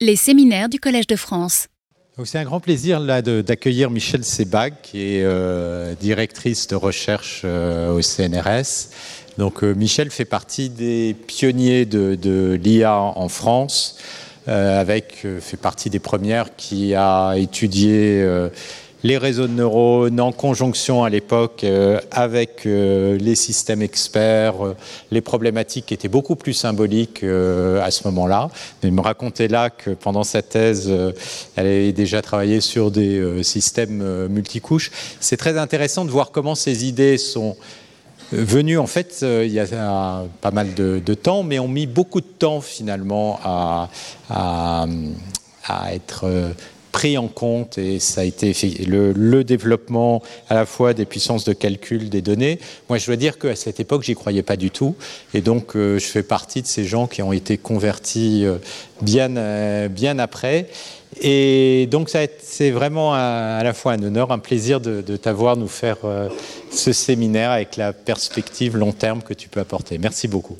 Les séminaires du Collège de France. C'est un grand plaisir d'accueillir Michel Sebag, qui est euh, directrice de recherche euh, au CNRS. Donc euh, Michel fait partie des pionniers de, de l'IA en France, avec fait partie des premières qui a étudié les réseaux de neurones en conjonction à l'époque euh, avec euh, les systèmes experts, euh, les problématiques étaient beaucoup plus symboliques à ce moment-là. Il me racontait là que pendant sa thèse, elle avait déjà travaillé sur des systèmes multicouches. C'est très intéressant de voir comment ces idées sont venues en fait il y a pas mal de, temps, mais ont mis beaucoup de temps finalement à, être pris en compte et ça a été le, développement à la fois des puissances de calcul des données. Moi, je dois dire qu'à cette époque, j'y croyais pas du tout. Et donc, euh, je fais partie de ces gens qui ont été convertis euh, bien, euh, bien après. Et donc, c'est vraiment à, la fois un honneur, un plaisir de t'avoir nous faire ce séminaire avec la perspective long terme que tu peux apporter. Merci beaucoup.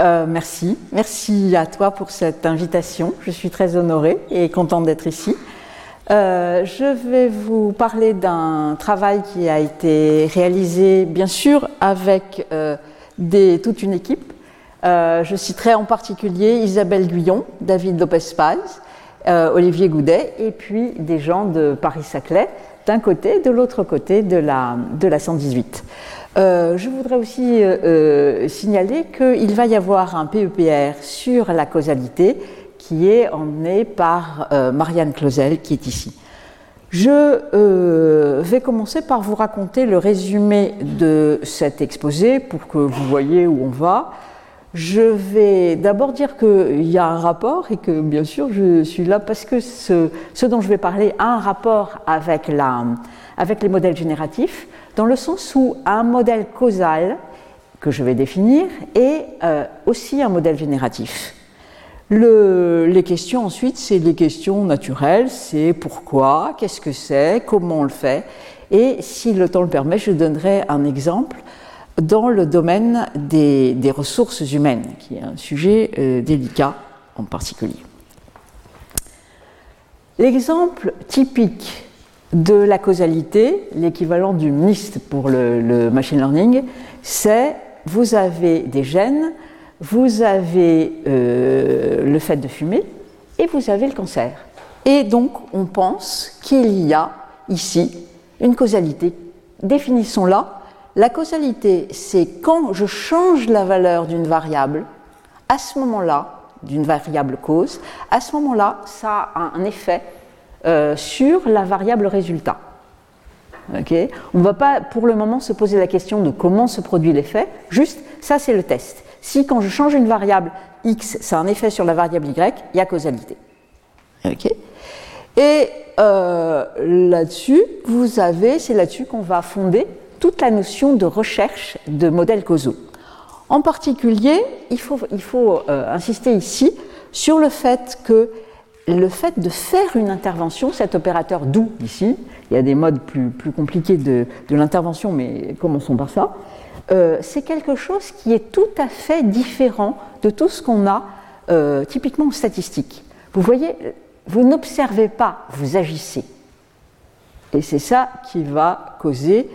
Euh, merci. Merci à toi pour cette invitation. Je suis très honorée et contente d'être ici. Euh, je vais vous parler d'un travail qui a été réalisé, bien sûr, avec euh, toute une équipe. je citerai en particulier Isabelle Guyon, David Lopez-Paz, Olivier Goudet, et puis des gens de Paris-Saclay, d'un côté, de l'autre côté de la, de la 118. Euh, je voudrais aussi euh, euh, signaler qu'il va y avoir un PEPR sur la causalité qui est emmené par Marianne Clausel qui est ici. Je vais commencer par vous raconter le résumé de cet exposé pour que vous voyez où on va. Je vais d'abord dire qu'il y a un rapport et que bien sûr je suis là parce que ce, dont je vais parler a un rapport avec, la, avec les modèles génératifs dans le sens où un modèle causal que je vais définir est euh, aussi un modèle génératif. les questions ensuite, c'est les questions naturelles, c'est pourquoi, qu'est-ce que c'est, comment on le fait, et si le temps le permet, je donnerai un exemple dans le domaine des, ressources humaines, qui est un sujet euh, délicat en particulier. L'exemple typique de la causalité, l'équivalent du MNIST pour le, machine learning, c'est vous avez des gènes, vous avez euh, le fait de fumer et vous avez le cancer. Et donc on pense qu'il y a ici une causalité. Définissons-la. La causalité, c'est quand je change la valeur d'une variable, à ce moment-là, d'une variable cause, à ce moment-là, ça a un effet euh, sur la variable résultat. On ne va pas pour le moment se poser la question de comment se produit l'effet, juste ça c'est le test. Si quand je change une variable x, ça a un effet sur la variable y, il y a causalité. Et euh, là-dessus, vous avez, c'est là-dessus qu'on va fonder toute la notion de recherche de modèles causaux. En particulier, il faut, il faut euh, insister ici sur le fait que le fait de faire une intervention, cet opérateur doux ici, il y a des modes plus, compliqués de, l'intervention, mais commençons par ça, euh, c'est quelque chose qui est tout à fait différent de tout ce qu'on a euh, typiquement en statistique. Vous voyez, vous n'observez pas, vous agissez. Et c'est ça qui va causer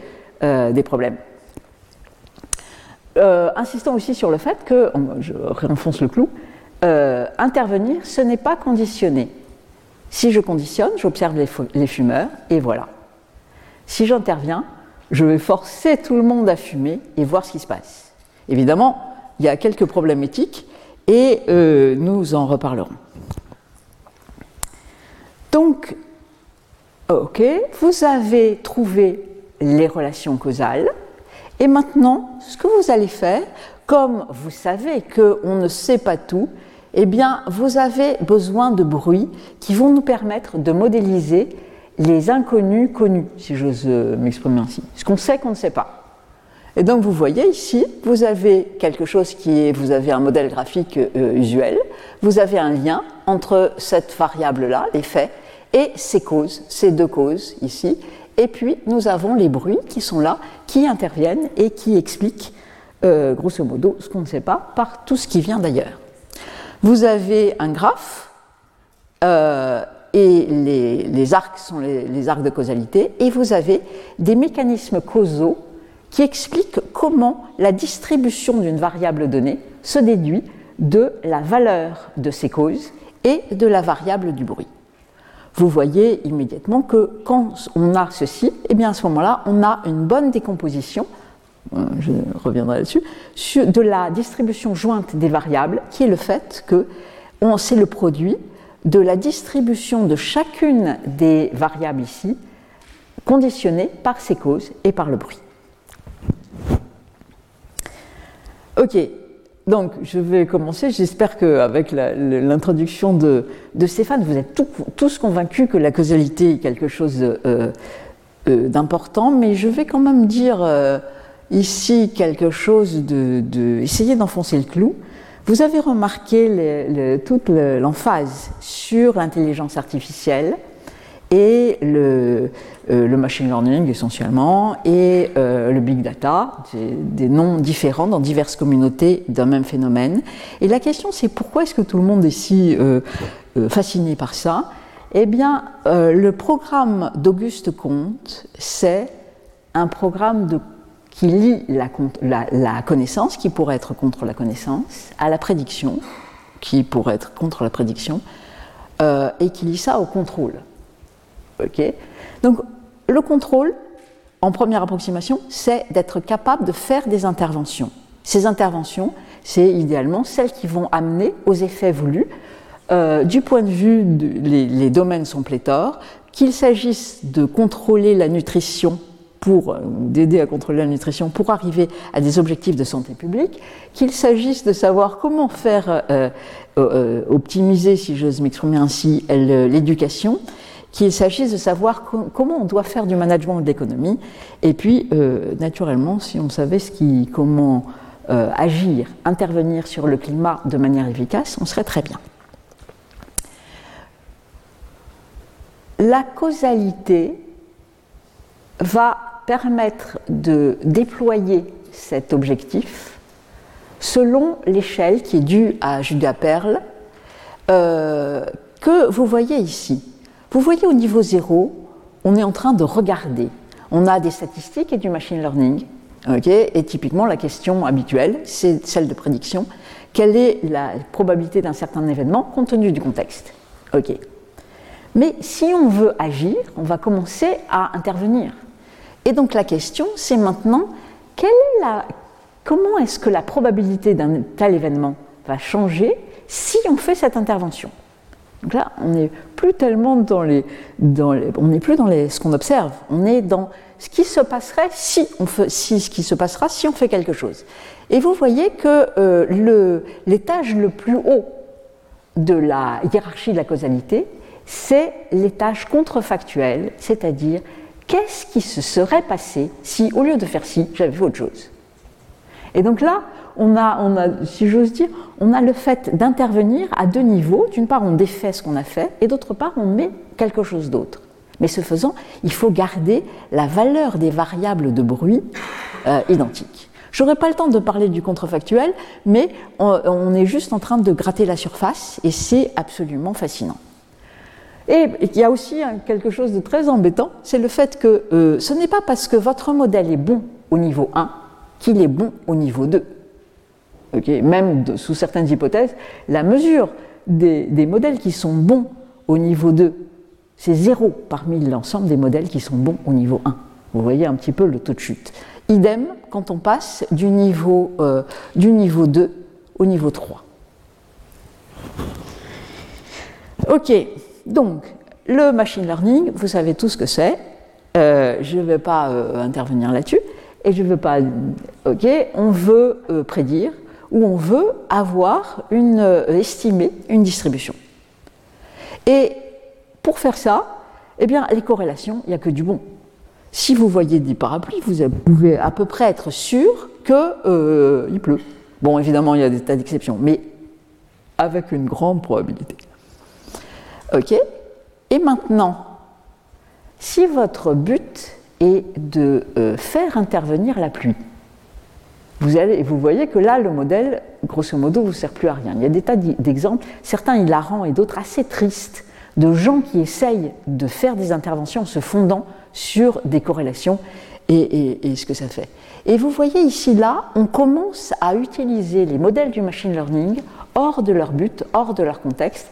euh, des problèmes. insistons aussi sur le fait que, je réenfonce le clou, euh, intervenir, ce n'est pas conditionné. Si je conditionne, j'observe les, fumeurs et voilà. Si j'interviens, je vais forcer tout le monde à fumer et voir ce qui se passe. Évidemment, il y a quelques problèmes éthiques et euh, nous en reparlerons. Donc, ok, vous avez trouvé les relations causales et maintenant, ce que vous allez faire, comme vous savez qu'on ne sait pas tout, eh bien, vous avez besoin de bruits qui vont nous permettre de modéliser les inconnus connus, si j'ose euh, m'exprimer ainsi, ce qu'on sait qu'on ne sait pas. Et donc vous voyez ici, vous avez quelque chose qui est, vous avez un modèle graphique euh, usuel, vous avez un lien entre cette variable-là, les faits, et ces causes, ces deux causes ici, et puis nous avons les bruits qui sont là, qui interviennent et qui expliquent, euh, grosso modo, ce qu'on ne sait pas par tout ce qui vient d'ailleurs. Vous avez un graphe euh, et les, arcs sont les, arcs de causalité, et vous avez des mécanismes causaux qui expliquent comment la distribution d'une variable donnée se déduit de la valeur de ces causes et de la variable du bruit. Vous voyez immédiatement que quand on a ceci, eh bien à ce moment-là, on a une bonne décomposition, je reviendrai là-dessus, de la distribution jointe des variables, qui est le fait que c'est le produit de la distribution de chacune des variables ici, conditionnée par ces causes et par le bruit. Ok, donc, je vais commencer. J'espère qu'avec l'introduction de, Stéphane, vous êtes tous convaincus que la causalité est quelque chose euh, euh, d'important, mais je vais quand même dire euh, ici quelque chose de. essayer d'enfoncer le clou. Vous avez remarqué toute l'emphase sur l'intelligence artificielle et le, euh, machine learning essentiellement et euh, le big data, des, noms différents dans diverses communautés d'un même phénomène. Et la question c'est pourquoi est-ce que tout le monde est si euh, fasciné par ça? Eh bien, le programme d'Auguste Comte, c'est un programme de, qui lie la, connaissance, qui pourrait être contre la connaissance, à la prédiction, qui pourrait être contre la prédiction, et qui lie ça au contrôle. Donc, le contrôle, en première approximation, c'est d'être capable de faire des interventions. Ces interventions, c'est idéalement celles qui vont amener aux effets voulus. Euh, du point de vue, les, domaines sont pléthores, qu'il s'agisse de contrôler la nutrition pour euh, d'aider à contrôler la nutrition pour arriver à des objectifs de santé publique, qu'il s'agisse de savoir comment faire euh, optimiser, si j'ose m'exprimer ainsi, l'éducation, qu'il s'agisse de savoir comment on doit faire du management de l'économie, et puis, euh, naturellement, si on savait ce qui, comment euh, agir, intervenir sur le climat de manière efficace, on serait très bien. La causalité va permettre de déployer cet objectif selon l'échelle qui est due à Judas Perle, euh, que vous voyez ici. Vous voyez au niveau zéro, on est en train de regarder. On a des statistiques et du machine learning. et typiquement, la question habituelle, c'est celle de prédiction. Quelle est la probabilité d'un certain événement compte tenu du contexte Mais si on veut agir, on va commencer à intervenir. Et donc la question, c'est maintenant, comment est-ce que la probabilité d'un tel événement va changer si on fait cette intervention? Donc là, on n'est plus tellement dans les, on n'est plus dans les, ce qu'on observe, on est dans ce qui se passerait si on fait, si ce qui se passera si on fait quelque chose. Et vous voyez que euh, l'étage le plus haut de la hiérarchie de la causalité, c'est l'étage contrefactuel, c'est-à-dire qu'est-ce qui se serait passé si, au lieu de faire ci, j'avais fait autre chose? Et donc là, on a, si j'ose dire, on a le fait d'intervenir à deux niveaux. D'une part, on défait ce qu'on a fait, et d'autre part, on met quelque chose d'autre. Mais ce faisant, il faut garder la valeur des variables de bruit euh, identiques. Je n'aurai pas le temps de parler du contrefactuel, mais on, est juste en train de gratter la surface, et c'est absolument fascinant. Et il y a aussi quelque chose de très embêtant, c'est le fait que euh, ce n'est pas parce que votre modèle est bon au niveau 1 qu'il est bon au niveau 2 même sous certaines hypothèses, la mesure des, modèles qui sont bons au niveau 2, c'est zéro parmi l'ensemble des modèles qui sont bons au niveau 1. Vous voyez un petit peu le taux de chute. Idem quand on passe du niveau, euh, du niveau 2 au niveau 3. Ok, donc le machine learning, vous savez tout ce que c'est. Euh, je ne vais pas euh, intervenir là-dessus. Et je ne veux pas. Ok, on veut prédire où on veut avoir une, euh, estimer une distribution. Et pour faire ça, eh bien, les corrélations, il n'y a que du bon. Si vous voyez des parapluies, vous pouvez à peu près être sûr qu'il euh, pleut. Bon, évidemment, il y a des tas d'exceptions, mais avec une grande probabilité. OK Et maintenant, si votre but est de euh, faire intervenir la pluie, vous, allez, vous voyez que là, le modèle, grosso modo, vous sert plus à rien. Il y a des tas d'exemples, certains hilarants et d'autres assez tristes, de gens qui essayent de faire des interventions en se fondant sur des corrélations et, ce que ça fait. Et vous voyez ici, là, on commence à utiliser les modèles du machine learning hors de leur but, hors de leur contexte,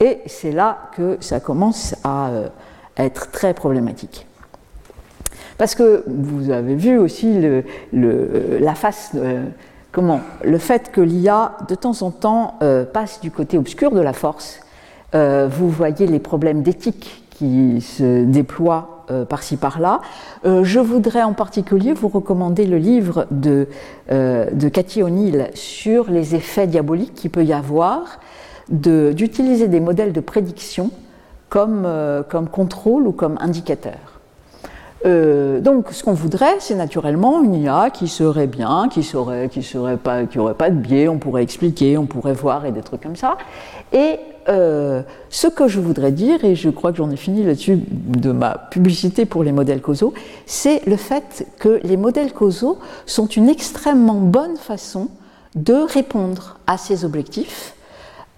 et c'est là que ça commence à euh, être très problématique. Parce que vous avez vu aussi le, la face, euh, comment, le fait que l'IA de temps en temps euh, passe du côté obscur de la force. vous voyez les problèmes d'éthique qui se déploient par-ci par-là. Je voudrais en particulier vous recommander le livre de, de Cathy O'Neill sur les effets diaboliques qu'il peut y avoir d'utiliser des modèles de prédiction comme, comme contrôle ou comme indicateur. donc, ce qu'on voudrait, c'est naturellement une IA qui serait bien, qui serait, qui serait pas, qui aurait pas de biais, on pourrait expliquer, on pourrait voir et des trucs comme ça. Et euh, ce que je voudrais dire, et je crois que j'en ai fini là-dessus de ma publicité pour les modèles causaux, c'est le fait que les modèles causaux sont une extrêmement bonne façon de répondre à ces objectifs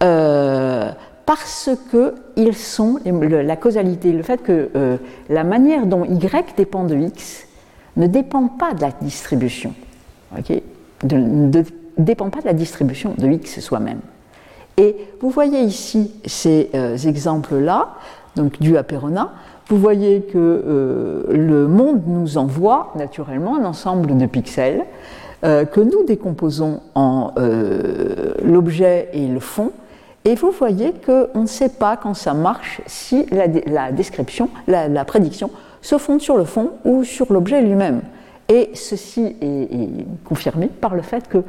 euh, parce que ils sont la causalité, le fait que euh, la manière dont Y dépend de X ne dépend pas de la distribution, ne dépend pas de la distribution de X soi-même. Et vous voyez ici ces euh, exemples-là, donc dus à Perona. Vous voyez que euh, le monde nous envoie naturellement un ensemble de pixels euh, que nous décomposons en l'objet et le fond. Et vous voyez qu'on ne sait pas quand ça marche si la, description, la, prédiction se fonde sur le fond ou sur l'objet lui-même. Et ceci est, confirmé par le fait que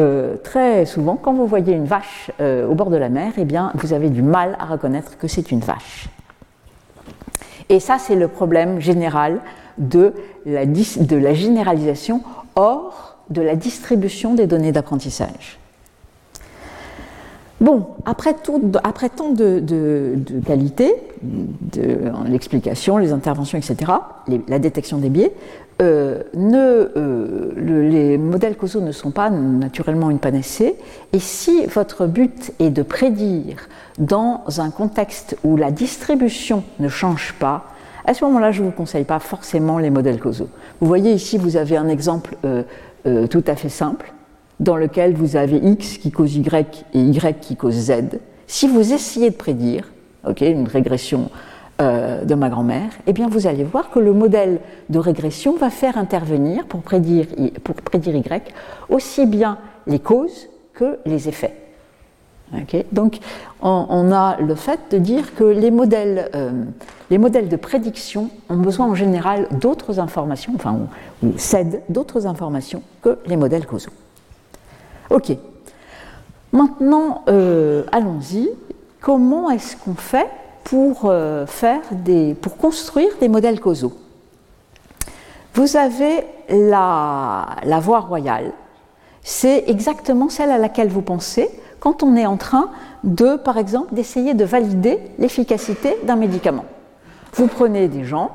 euh, très souvent, quand vous voyez une vache euh, au bord de la mer, eh bien, vous avez du mal à reconnaître que c'est une vache. Et ça, c'est le problème général de la, généralisation hors de la distribution des données d'apprentissage. Bon, après, tant de, de, de qualité, l'explication, les interventions, etc., la détection des biais, euh, euh, les modèles causaux ne sont pas naturellement une panacée, et si votre but est de prédire dans un contexte où la distribution ne change pas, à ce moment-là, je ne vous conseille pas forcément les modèles causaux. Vous voyez ici, vous avez un exemple euh, tout à fait simple, dans lequel vous avez x qui cause y et y qui cause z. Si vous essayez de prédire, une régression euh, de ma grand-mère, eh bien vous allez voir que le modèle de régression va faire intervenir pour prédire, pour prédire Y aussi bien les causes que les effets. Donc on, a le fait de dire que les modèles, euh, les modèles de prédiction ont besoin en général d'autres informations, enfin, ou, cèdent d'autres informations que les modèles causaux. Ok. Maintenant, euh, allons-y. Comment est-ce qu'on fait pour, euh, faire des, pour construire des modèles causaux? Vous avez la, la voie royale. C'est exactement celle à laquelle vous pensez quand on est en train de, par exemple, d'essayer de valider l'efficacité d'un médicament. Vous prenez des gens,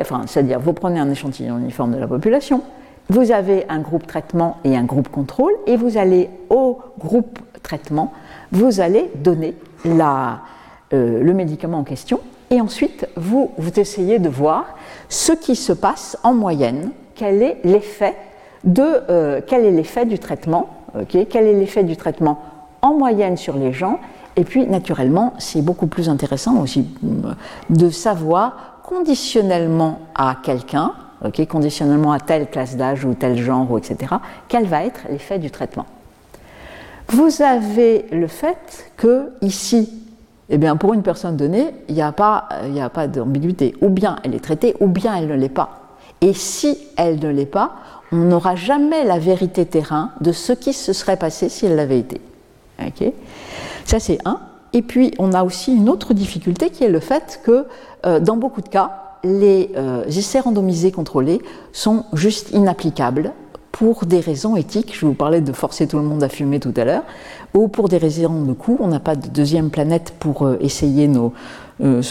enfin, c'est-à-dire vous prenez un échantillon uniforme de la population, vous avez un groupe traitement et un groupe contrôle, et vous allez au groupe traitement, vous allez donner euh, le médicament en question, et ensuite vous, vous essayez de voir ce qui se passe en moyenne, quel est l'effet euh, du traitement, quel est l'effet du traitement en moyenne sur les gens, et puis naturellement c'est beaucoup plus intéressant aussi euh, de savoir conditionnellement à quelqu'un, conditionnellement à telle classe d'âge ou tel genre, etc., quel va être l'effet du traitement? Vous avez le fait que ici eh bien, pour une personne donnée, il n'y a pas, a pas d'ambiguïté. Ou bien elle est traitée, ou bien elle ne l'est pas. Et si elle ne l'est pas, on n'aura jamais la vérité terrain de ce qui se serait passé si elle l'avait été. Ça, c'est un. Et puis, on a aussi une autre difficulté qui est le fait que, euh, dans beaucoup de cas, les euh, essais randomisés contrôlés sont juste inapplicables pour des raisons éthiques, je vous parlais de forcer tout le monde à fumer tout à l'heure, ou pour des raisons de coût, on n'a pas de deuxième planète pour euh, essayer nos, euh,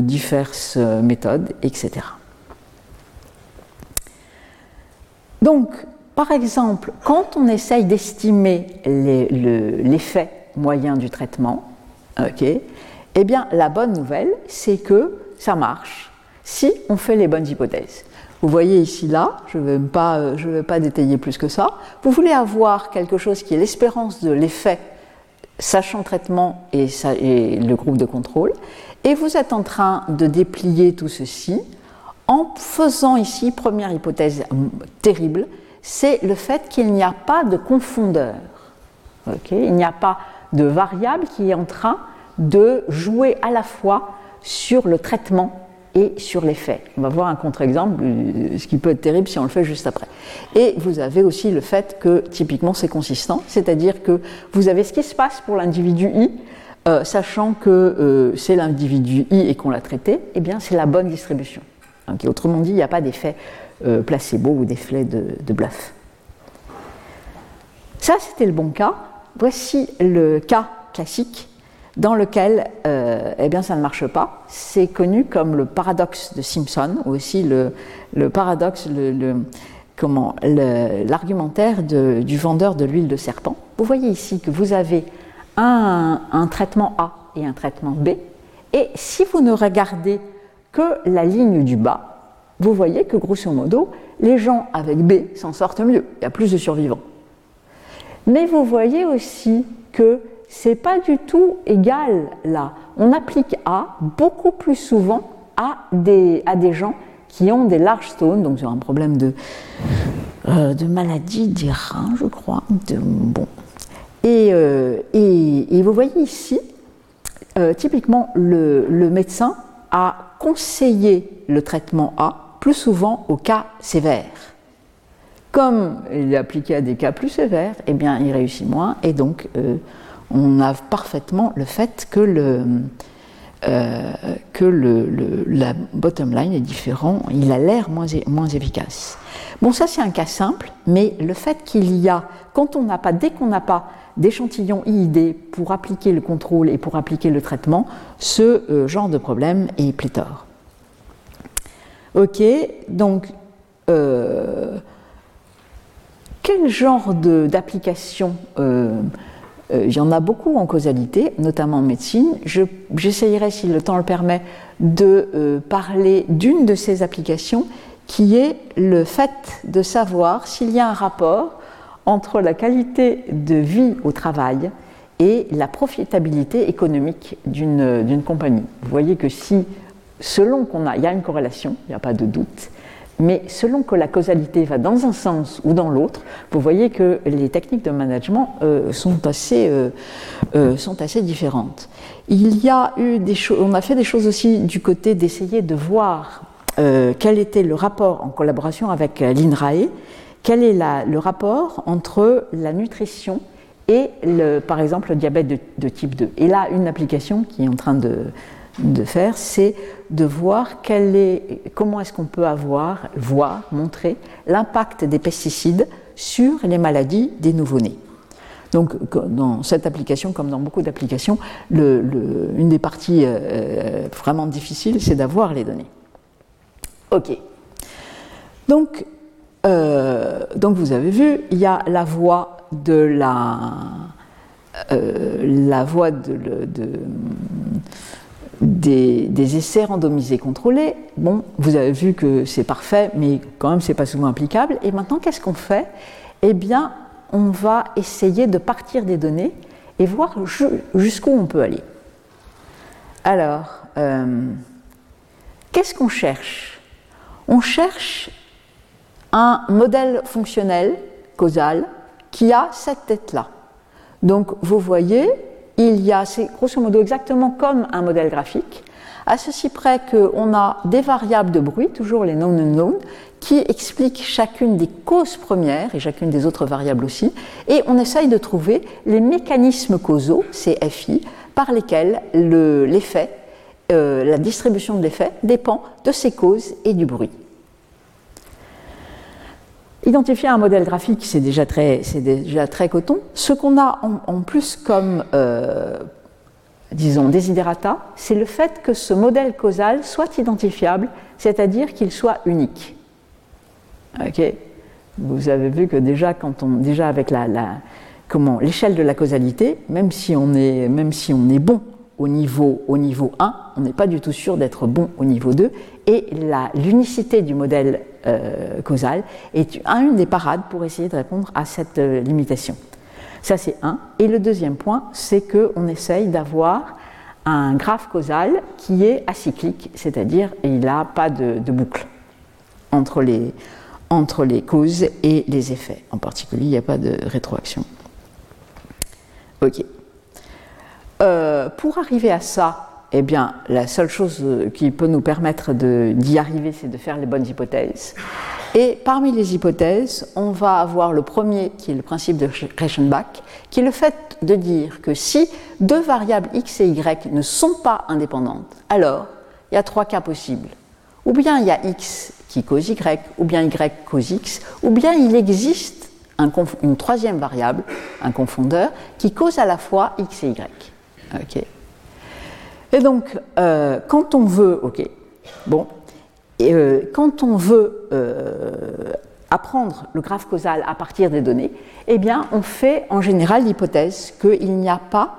diverses méthodes, etc. Donc, par exemple, quand on essaye d'estimer l'effet moyen du traitement, Eh bien, la bonne nouvelle, c'est que ça marche si on fait les bonnes hypothèses. Vous voyez ici là, je ne vais, pas, vais pas détailler plus que ça. Vous voulez avoir quelque chose qui est l'espérance de l'effet sachant traitement et, le groupe de contrôle, et vous êtes en train de déplier tout ceci en faisant ici, première hypothèse terrible, c'est le fait qu'il n'y a pas de confondeur. il n'y a pas de variable qui est en train de jouer à la fois sur le traitement et sur l'effet. On va voir un contre-exemple, ce qui peut être terrible si on le fait juste après. Et vous avez aussi le fait que typiquement c'est consistant, c'est-à-dire que vous avez ce qui se passe pour l'individu I, euh, sachant que euh, c'est l'individu I et qu'on l'a traité, eh bien c'est la bonne distribution. autrement dit, il n'y a pas d'effet euh, placebo ou d'effet de, de bluff. Ça, c'était le bon cas. Voici le cas classique dans lequel euh, eh bien, ça ne marche pas. C'est connu comme le paradoxe de Simpson, ou aussi le, paradoxe, le, comment, l'argumentaire du vendeur de l'huile de serpent. Vous voyez ici que vous avez un, un, traitement A et un traitement B, et si vous ne regardez que la ligne du bas, vous voyez que grosso modo, les gens avec B s'en sortent mieux, il y a plus de survivants. Mais vous voyez aussi que c'est pas du tout égal là. On applique A beaucoup plus souvent à des, à des gens qui ont des larges stones, donc ont un problème de, euh, de maladie des reins, je crois. De, bon. Et, euh, et, vous voyez ici, euh, typiquement, le, le, médecin a conseillé le traitement A plus souvent aux cas sévères. Comme il est appliqué à des cas plus sévères, eh bien, il réussit moins, et donc on a parfaitement le fait que, le, euh, le, la bottom line est différent, il a l'air moins, efficace. Bon, ça c'est un cas simple, mais le fait qu'il y a, quand on n'a pas, dès qu'on n'a pas d'échantillon IID pour appliquer le contrôle et pour appliquer le traitement, ce euh, genre de problème est pléthore. Ok, donc euh, quel genre d'application il y en a beaucoup en causalité, notamment en médecine. J'essayerai, si le temps le permet, de euh, parler d'une de ces applications qui est le fait de savoir s'il y a un rapport entre la qualité de vie au travail et la profitabilité économique d'une compagnie. Vous voyez que si, selon qu'on a, il y a une corrélation, il n'y a pas de doute, mais selon que la causalité va dans un sens ou dans l'autre, vous voyez que les techniques de management euh, sont, assez, euh, euh, sont assez différentes. Il y a eu des on a fait des choses aussi du côté d'essayer de voir quel était le rapport en collaboration avec l'INRAE, quel est le rapport entre la nutrition et le, par exemple le diabète de, de type 2. Et là, une application qui est en train de, de faire, c'est de voir est, comment est-ce qu'on peut avoir, voir, montrer l'impact des pesticides sur les maladies des nouveau-nés. Donc, dans cette application, comme dans beaucoup d'applications, une des parties euh, vraiment difficiles, c'est d'avoir les données. OK. Donc, euh, donc, vous avez vu, il y a la voie de la, euh, la voie de, de des, essais randomisés contrôlés. Bon, vous avez vu que c'est parfait, mais quand même, c'est pas souvent applicable. Et maintenant, qu'est-ce qu'on fait? Eh bien, on va essayer de partir des données et voir jusqu'où on peut aller. Alors, euh, qu'est-ce qu'on cherche? On cherche un modèle fonctionnel, causal, qui a cette tête-là. Donc, vous voyez, il y a, c'est grosso modo exactement comme un modèle graphique, à ceci près qu'on a des variables de bruit, toujours les known unknown, qui expliquent chacune des causes premières et chacune des autres variables aussi, et on essaye de trouver les mécanismes causaux, ces FI, par lesquels l'effet, euh, la distribution de l'effet dépend de ces causes et du bruit. Identifier un modèle graphique, c'est déjà déjà très coton. Ce qu'on a en, plus comme, euh, disons, desiderata, c'est le fait que ce modèle causal soit identifiable, c'est-à-dire qu'il soit unique. Ok? Vous avez vu que déjà, quand on, déjà avec la comment l'échelle de la causalité, même si on est, même si on est bon au niveau, au niveau 1, on n'est pas du tout sûr d'être bon au niveau 2, et l'unicité du modèle euh, causal est une des parades pour essayer de répondre à cette euh, limitation. Ça, c'est un. Et le deuxième point, c'est qu'on essaye d'avoir un graphe causal qui est acyclique, c'est-à-dire il n'a pas de, boucle entre les, entre les causes et les effets. En particulier, il n'y a pas de rétroaction. Ok. Euh, pour arriver à ça, eh bien, la seule chose qui peut nous permettre d'y arriver, c'est de faire les bonnes hypothèses. Et parmi les hypothèses, on va avoir le premier, qui est le principe de Reichenbach, qui est le fait de dire que si deux variables x et y ne sont pas indépendantes, alors il y a trois cas possibles. Ou bien il y a x qui cause y, ou bien y cause x, ou bien il existe une troisième variable, un confondeur, qui cause à la fois x et y. Et donc, euh, quand on veut, ok, bon, euh, quand on veut euh, apprendre le graphe causal à partir des données, eh bien, on fait en général l'hypothèse qu'il n'y a pas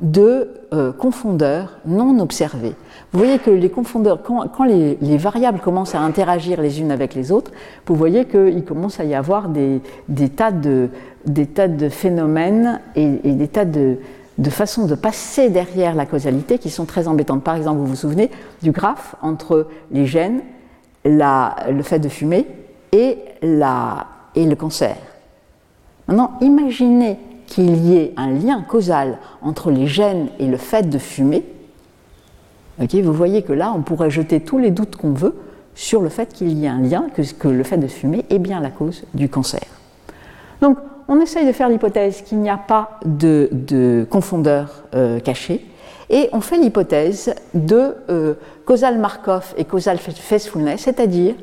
de confondeurs non observés. Vous voyez que les confondeurs, quand, les, variables commencent à interagir les unes avec les autres, vous voyez qu'il commence à y avoir des tas de phénomènes et des tas de, de façon de passer derrière la causalité qui sont très embêtantes. Par exemple, vous vous souvenez du graphe entre les gènes, le fait de fumer et, le cancer. Maintenant, imaginez qu'il y ait un lien causal entre les gènes et le fait de fumer. vous voyez que là, on pourrait jeter tous les doutes qu'on veut sur le fait qu'il y ait un lien, que, que le fait de fumer est bien la cause du cancer. Donc, on essaye de faire l'hypothèse qu'il n'y a pas de, confondeur euh, caché, et on fait l'hypothèse de euh, causal Markov et causal Faithfulness, c'est-à-dire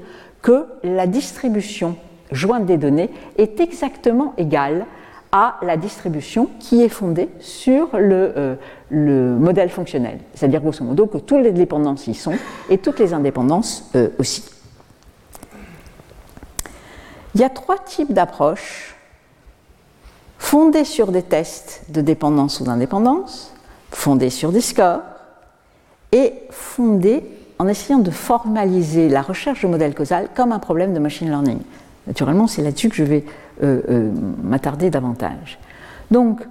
que la distribution jointe des données est exactement égale à la distribution qui est fondée sur le, euh, le modèle fonctionnel. C'est-à-dire grosso modo que toutes les dépendances y sont et toutes les indépendances aussi. Il y a trois types d'approches fondé sur des tests de dépendance ou d'indépendance, fondé sur des scores, et fondé en essayant de formaliser la recherche de modèle causal comme un problème de machine learning. Naturellement, c'est là-dessus que je vais euh, euh, m'attarder davantage. Donc,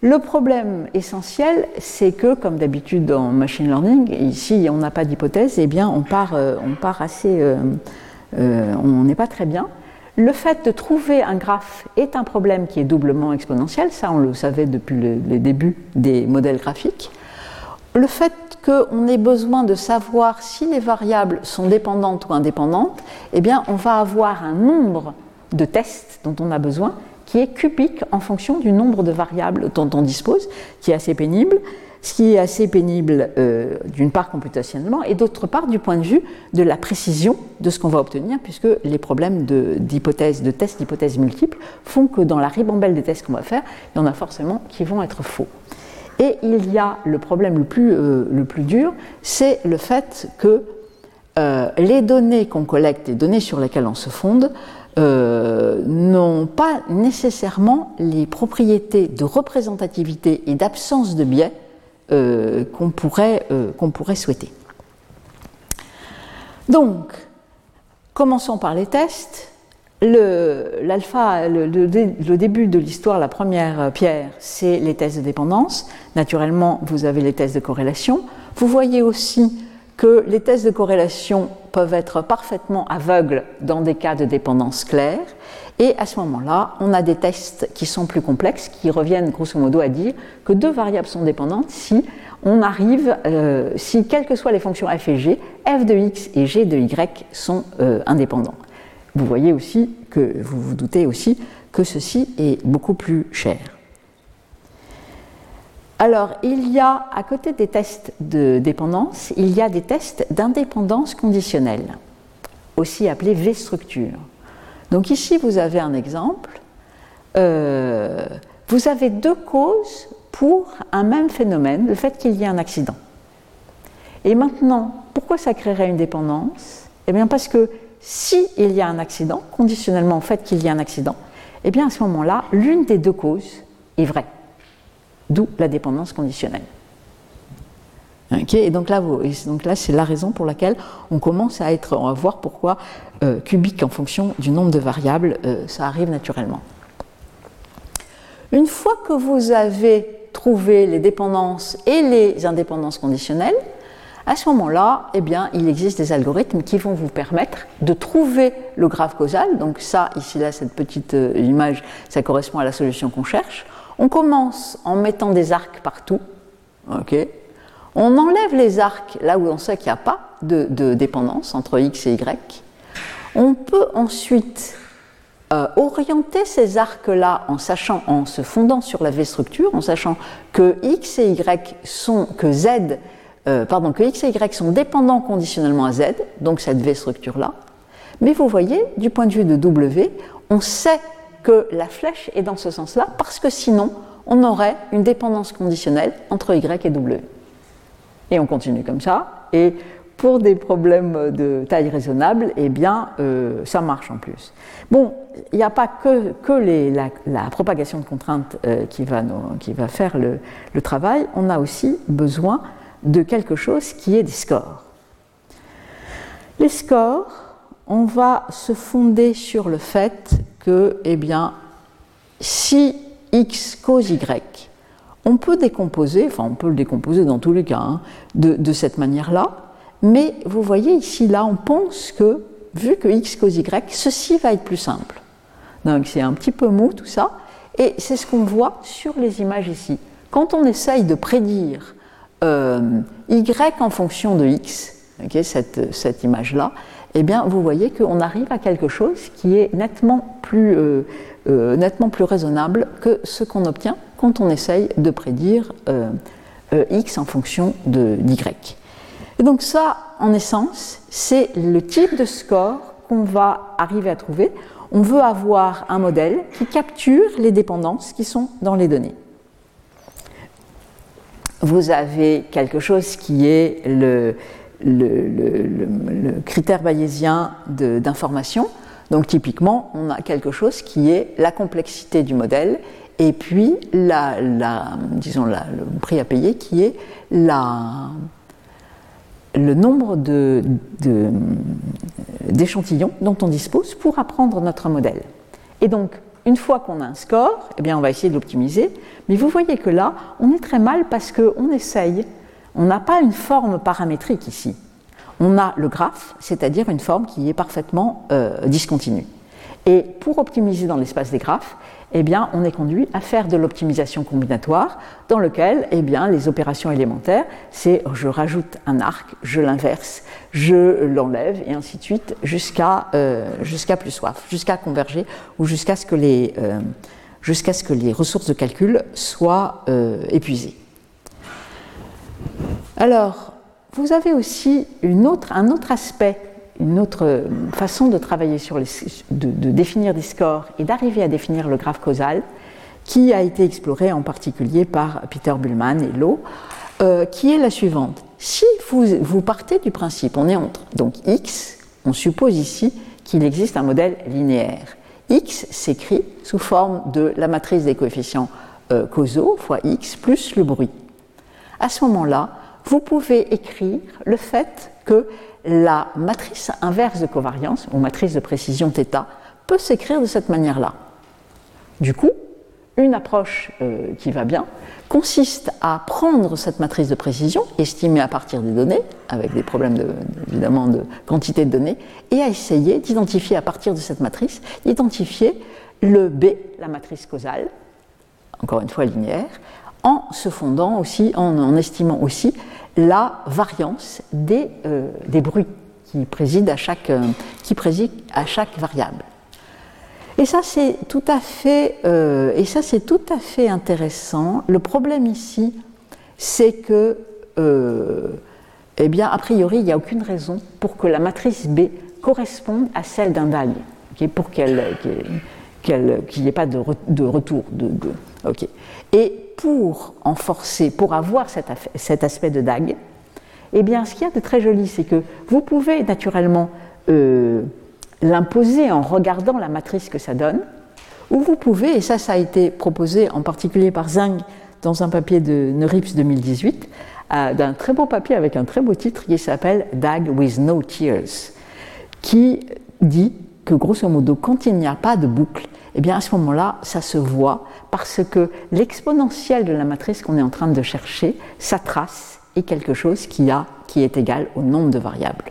le problème essentiel, c'est que, comme d'habitude dans machine learning, ici on n'a pas d'hypothèse, eh bien on part, euh, on part assez, on n'est pas très bien. Le fait de trouver un graphe est un problème qui est doublement exponentiel, ça on le savait depuis les débuts des modèles graphiques. Le fait qu'on ait besoin de savoir si les variables sont dépendantes ou indépendantes, eh bien on va avoir un nombre de tests dont on a besoin qui est cubique en fonction du nombre de variables dont on dispose, qui est assez pénible ce qui est assez pénible euh, d'une part computationnellement et d'autre part du point de vue de la précision de ce qu'on va obtenir, puisque les problèmes d'hypothèses, de, tests d'hypothèses multiples font que dans la ribambelle des tests qu'on va faire, il y en a forcément qui vont être faux. Et il y a le problème le plus, euh, le plus dur, c'est le fait que euh, les données qu'on collecte, les données sur lesquelles on se fonde, n'ont pas nécessairement les propriétés de représentativité et d'absence de biais euh, qu'on pourrait, euh, qu'on pourrait souhaiter. Donc, commençons par les tests. L'alpha, le, le, début de l'histoire, la première pierre, c'est les tests de dépendance. Naturellement, vous avez les tests de corrélation. Vous voyez aussi que les tests de corrélation peuvent être parfaitement aveugles dans des cas de dépendance claire. Et à ce moment-là, on a des tests qui sont plus complexes, qui reviennent grosso modo à dire que deux variables sont dépendantes si on arrive, euh, si quelles que soient les fonctions f et g, f de x et g de y sont euh, indépendants. Vous voyez aussi que, vous vous doutez aussi que ceci est beaucoup plus cher. Alors, il y a, à côté des tests de dépendance, il y a des tests d'indépendance conditionnelle, aussi appelés V-structure. Donc ici, vous avez un exemple. Euh, vous avez deux causes pour un même phénomène, le fait qu'il y ait un accident. Et maintenant, pourquoi ça créerait une dépendance? Eh bien parce que s'il y a un accident, conditionnellement au fait qu'il y ait un accident, eh bien à ce moment-là, l'une des deux causes est vraie. D'où la dépendance conditionnelle. Et donc là, c'est la raison pour laquelle on commence à être, on va voir pourquoi euh, cubique en fonction du nombre de variables, euh, ça arrive naturellement. Une fois que vous avez trouvé les dépendances et les indépendances conditionnelles, à ce moment-là, eh bien, il existe des algorithmes qui vont vous permettre de trouver le graphe causal. Donc ça, ici, là, cette petite euh, image, ça correspond à la solution qu'on cherche. On commence en mettant des arcs partout. On enlève les arcs là où on sait qu'il n'y a pas de, dépendance entre x et y. On peut ensuite euh, orienter ces arcs-là en sachant, en se fondant sur la V-structure, en sachant que x et y sont, que z, euh, pardon, que x et y sont dépendants conditionnellement à z, donc cette V-structure-là. Mais vous voyez, du point de vue de W, on sait que la flèche est dans ce sens-là parce que sinon, on aurait une dépendance conditionnelle entre y et w. Et on continue comme ça. Et pour des problèmes de taille raisonnable, eh bien, euh, ça marche en plus. Bon, il n'y a pas que, que la, propagation de contraintes euh, qui, va qui, va faire le, le, travail, on a aussi besoin de quelque chose qui est des scores. Les scores, on va se fonder sur le fait que, eh bien, si x cause y on peut décomposer, enfin on peut le décomposer dans tous les cas, hein, de, cette manière-là, mais vous voyez ici, là, on pense que, vu que x cause y, ceci va être plus simple. Donc c'est un petit peu mou tout ça, et c'est ce qu'on voit sur les images ici. Quand on essaye de prédire euh, y en fonction de x, cette, image-là, eh bien, vous voyez qu'on arrive à quelque chose qui est nettement plus, euh, euh, nettement plus raisonnable que ce qu'on obtient quand on essaye de prédire euh, euh, x en fonction d'y. Et donc ça, en essence, c'est le type de score qu'on va arriver à trouver. On veut avoir un modèle qui capture les dépendances qui sont dans les données. Vous avez quelque chose qui est le critère bayésien d'information. Donc typiquement, on a quelque chose qui est la complexité du modèle et puis disons le prix à payer qui est le nombre d'échantillons dont on dispose pour apprendre notre modèle. Et donc, une fois qu'on a un score, eh bien, on va essayer de l'optimiser. Mais vous voyez que là, on est très mal parce qu'on essaye, on n'a pas une forme paramétrique ici. On a le graphe, c'est-à-dire une forme qui est parfaitement euh, discontinue. Et pour optimiser dans l'espace des graphes, eh on est conduit à faire de l'optimisation combinatoire, dans lequel eh les opérations élémentaires, c'est je rajoute un arc, je l'inverse, je l'enlève, et ainsi de suite, jusqu'à euh, plus soif, jusqu'à converger, ou jusqu'à ce, que les, euh, ressources de calcul soient euh, épuisées. Alors, vous avez aussi un autre aspect une autre façon de travailler sur les, de, définir des scores et d'arriver à définir le graphe causal, qui a été exploré en particulier par Peter Bullman et Lowe, euh, qui est la suivante. Si vous, vous partez du principe, on est entre donc x, on suppose ici qu'il existe un modèle linéaire. x s'écrit sous forme de la matrice des coefficients euh, causaux fois x plus le bruit. À ce moment-là, vous pouvez écrire le fait que la matrice inverse de covariance, ou matrice de précision θ, peut s'écrire de cette manière-là. Du coup, une approche euh, qui va bien consiste à prendre cette matrice de précision, estimée à partir des données, avec des problèmes évidemment de quantité de données, et à essayer d'identifier à partir de cette matrice, identifier le B, la matrice causale, encore une fois linéaire, en se fondant aussi, en estimant aussi la variance des, euh, bruits qui président à chaque, euh, qui préside à chaque variable. Et ça, c'est tout à fait, euh, tout à fait intéressant. Le problème ici, c'est que, eh bien, a priori, il n'y a aucune raison pour que la matrice B corresponde à celle d'un DAG, pour qu'elle, qu'il n'y ait pas de, de retour. De Et pour en forcer, pour avoir cet, aspect de DAG, eh bien, ce qu'il y a de très joli, c'est que vous pouvez naturellement euh, l'imposer en regardant la matrice que ça donne, ou vous pouvez, et ça, ça a été proposé en particulier par Zhang dans un papier de Neurips 2018, d'un très beau papier avec un très beau titre qui s'appelle DAG with no tears, qui dit que grosso modo, quand il n'y a pas de boucle, eh bien à ce moment-là, ça se voit parce que l'exponentielle de la matrice qu'on est en train de chercher, sa trace est quelque chose qui, est égal au nombre de variables.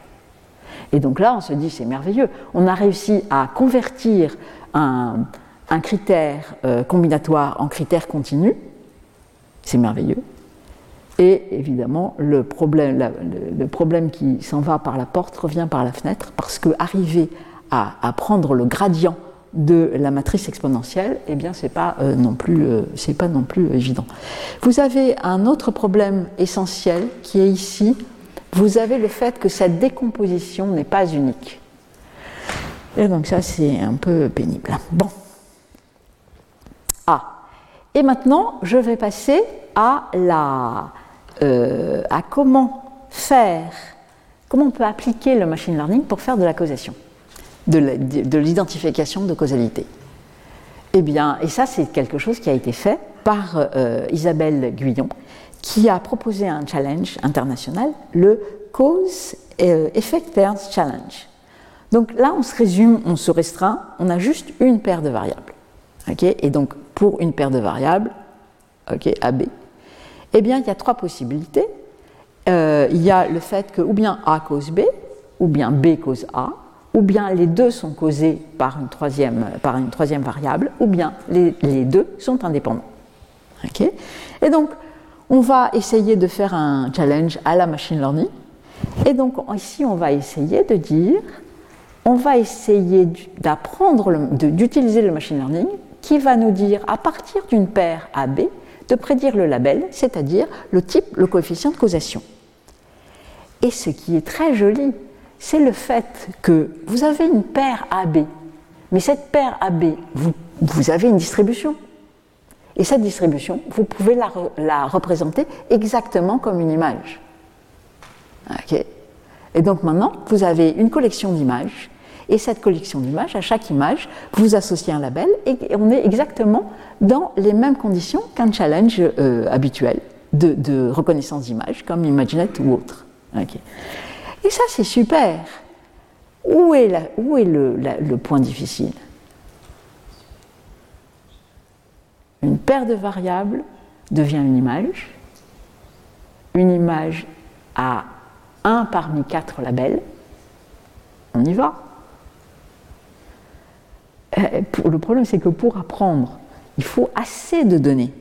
Et donc là, on se dit, c'est merveilleux. On a réussi à convertir un, critère euh, combinatoire en critère continu. C'est merveilleux. Et évidemment, le problème, le problème qui s'en va par la porte revient par la fenêtre, parce que arriver à, prendre le gradient de la matrice exponentielle, eh bien, pas euh, non plus, euh, pas non plus évident. Vous avez un autre problème essentiel qui est ici. Vous avez le fait que cette décomposition n'est pas unique. Et donc ça, c'est un peu pénible. Bon. Ah. Et maintenant, je vais passer à la, euh, à comment faire, comment on peut appliquer le machine learning pour faire de la causation de l'identification de causalité. Eh bien, et ça, c'est quelque chose qui a été fait par euh, Isabelle Guyon, qui a proposé un challenge international, le Cause euh, Effect Pairs Challenge. Donc là, on se résume, on se restreint, on a juste une paire de variables. et donc, pour une paire de variables, ok, AB, eh bien, il y a trois possibilités. Euh, il y a le fait que ou bien A cause B, ou bien B cause A, ou bien les deux sont causés par une troisième, par une troisième variable, ou bien les, deux sont indépendants. et donc, on va essayer de faire un challenge à la machine learning. Et donc, ici, on va essayer de dire, on va essayer d'apprendre, d'utiliser le machine learning qui va nous dire, à partir d'une paire AB, de prédire le label, c'est-à-dire le type, le coefficient de causation. Et ce qui est très joli, c'est le fait que vous avez une paire AB, mais cette paire AB, vous, avez une distribution. Et cette distribution, vous pouvez la, représenter exactement comme une image. et donc maintenant, vous avez une collection d'images, et cette collection d'images, à chaque image, vous associez un label, et on est exactement dans les mêmes conditions qu'un challenge euh, habituel de, reconnaissance d'images, comme ImageNet ou autre. Et ça, c'est super. Où est, le, point difficile? Une paire de variables devient une image. Une image a un parmi quatre labels. On y va. Euh, le problème, c'est que pour apprendre, il faut assez de données.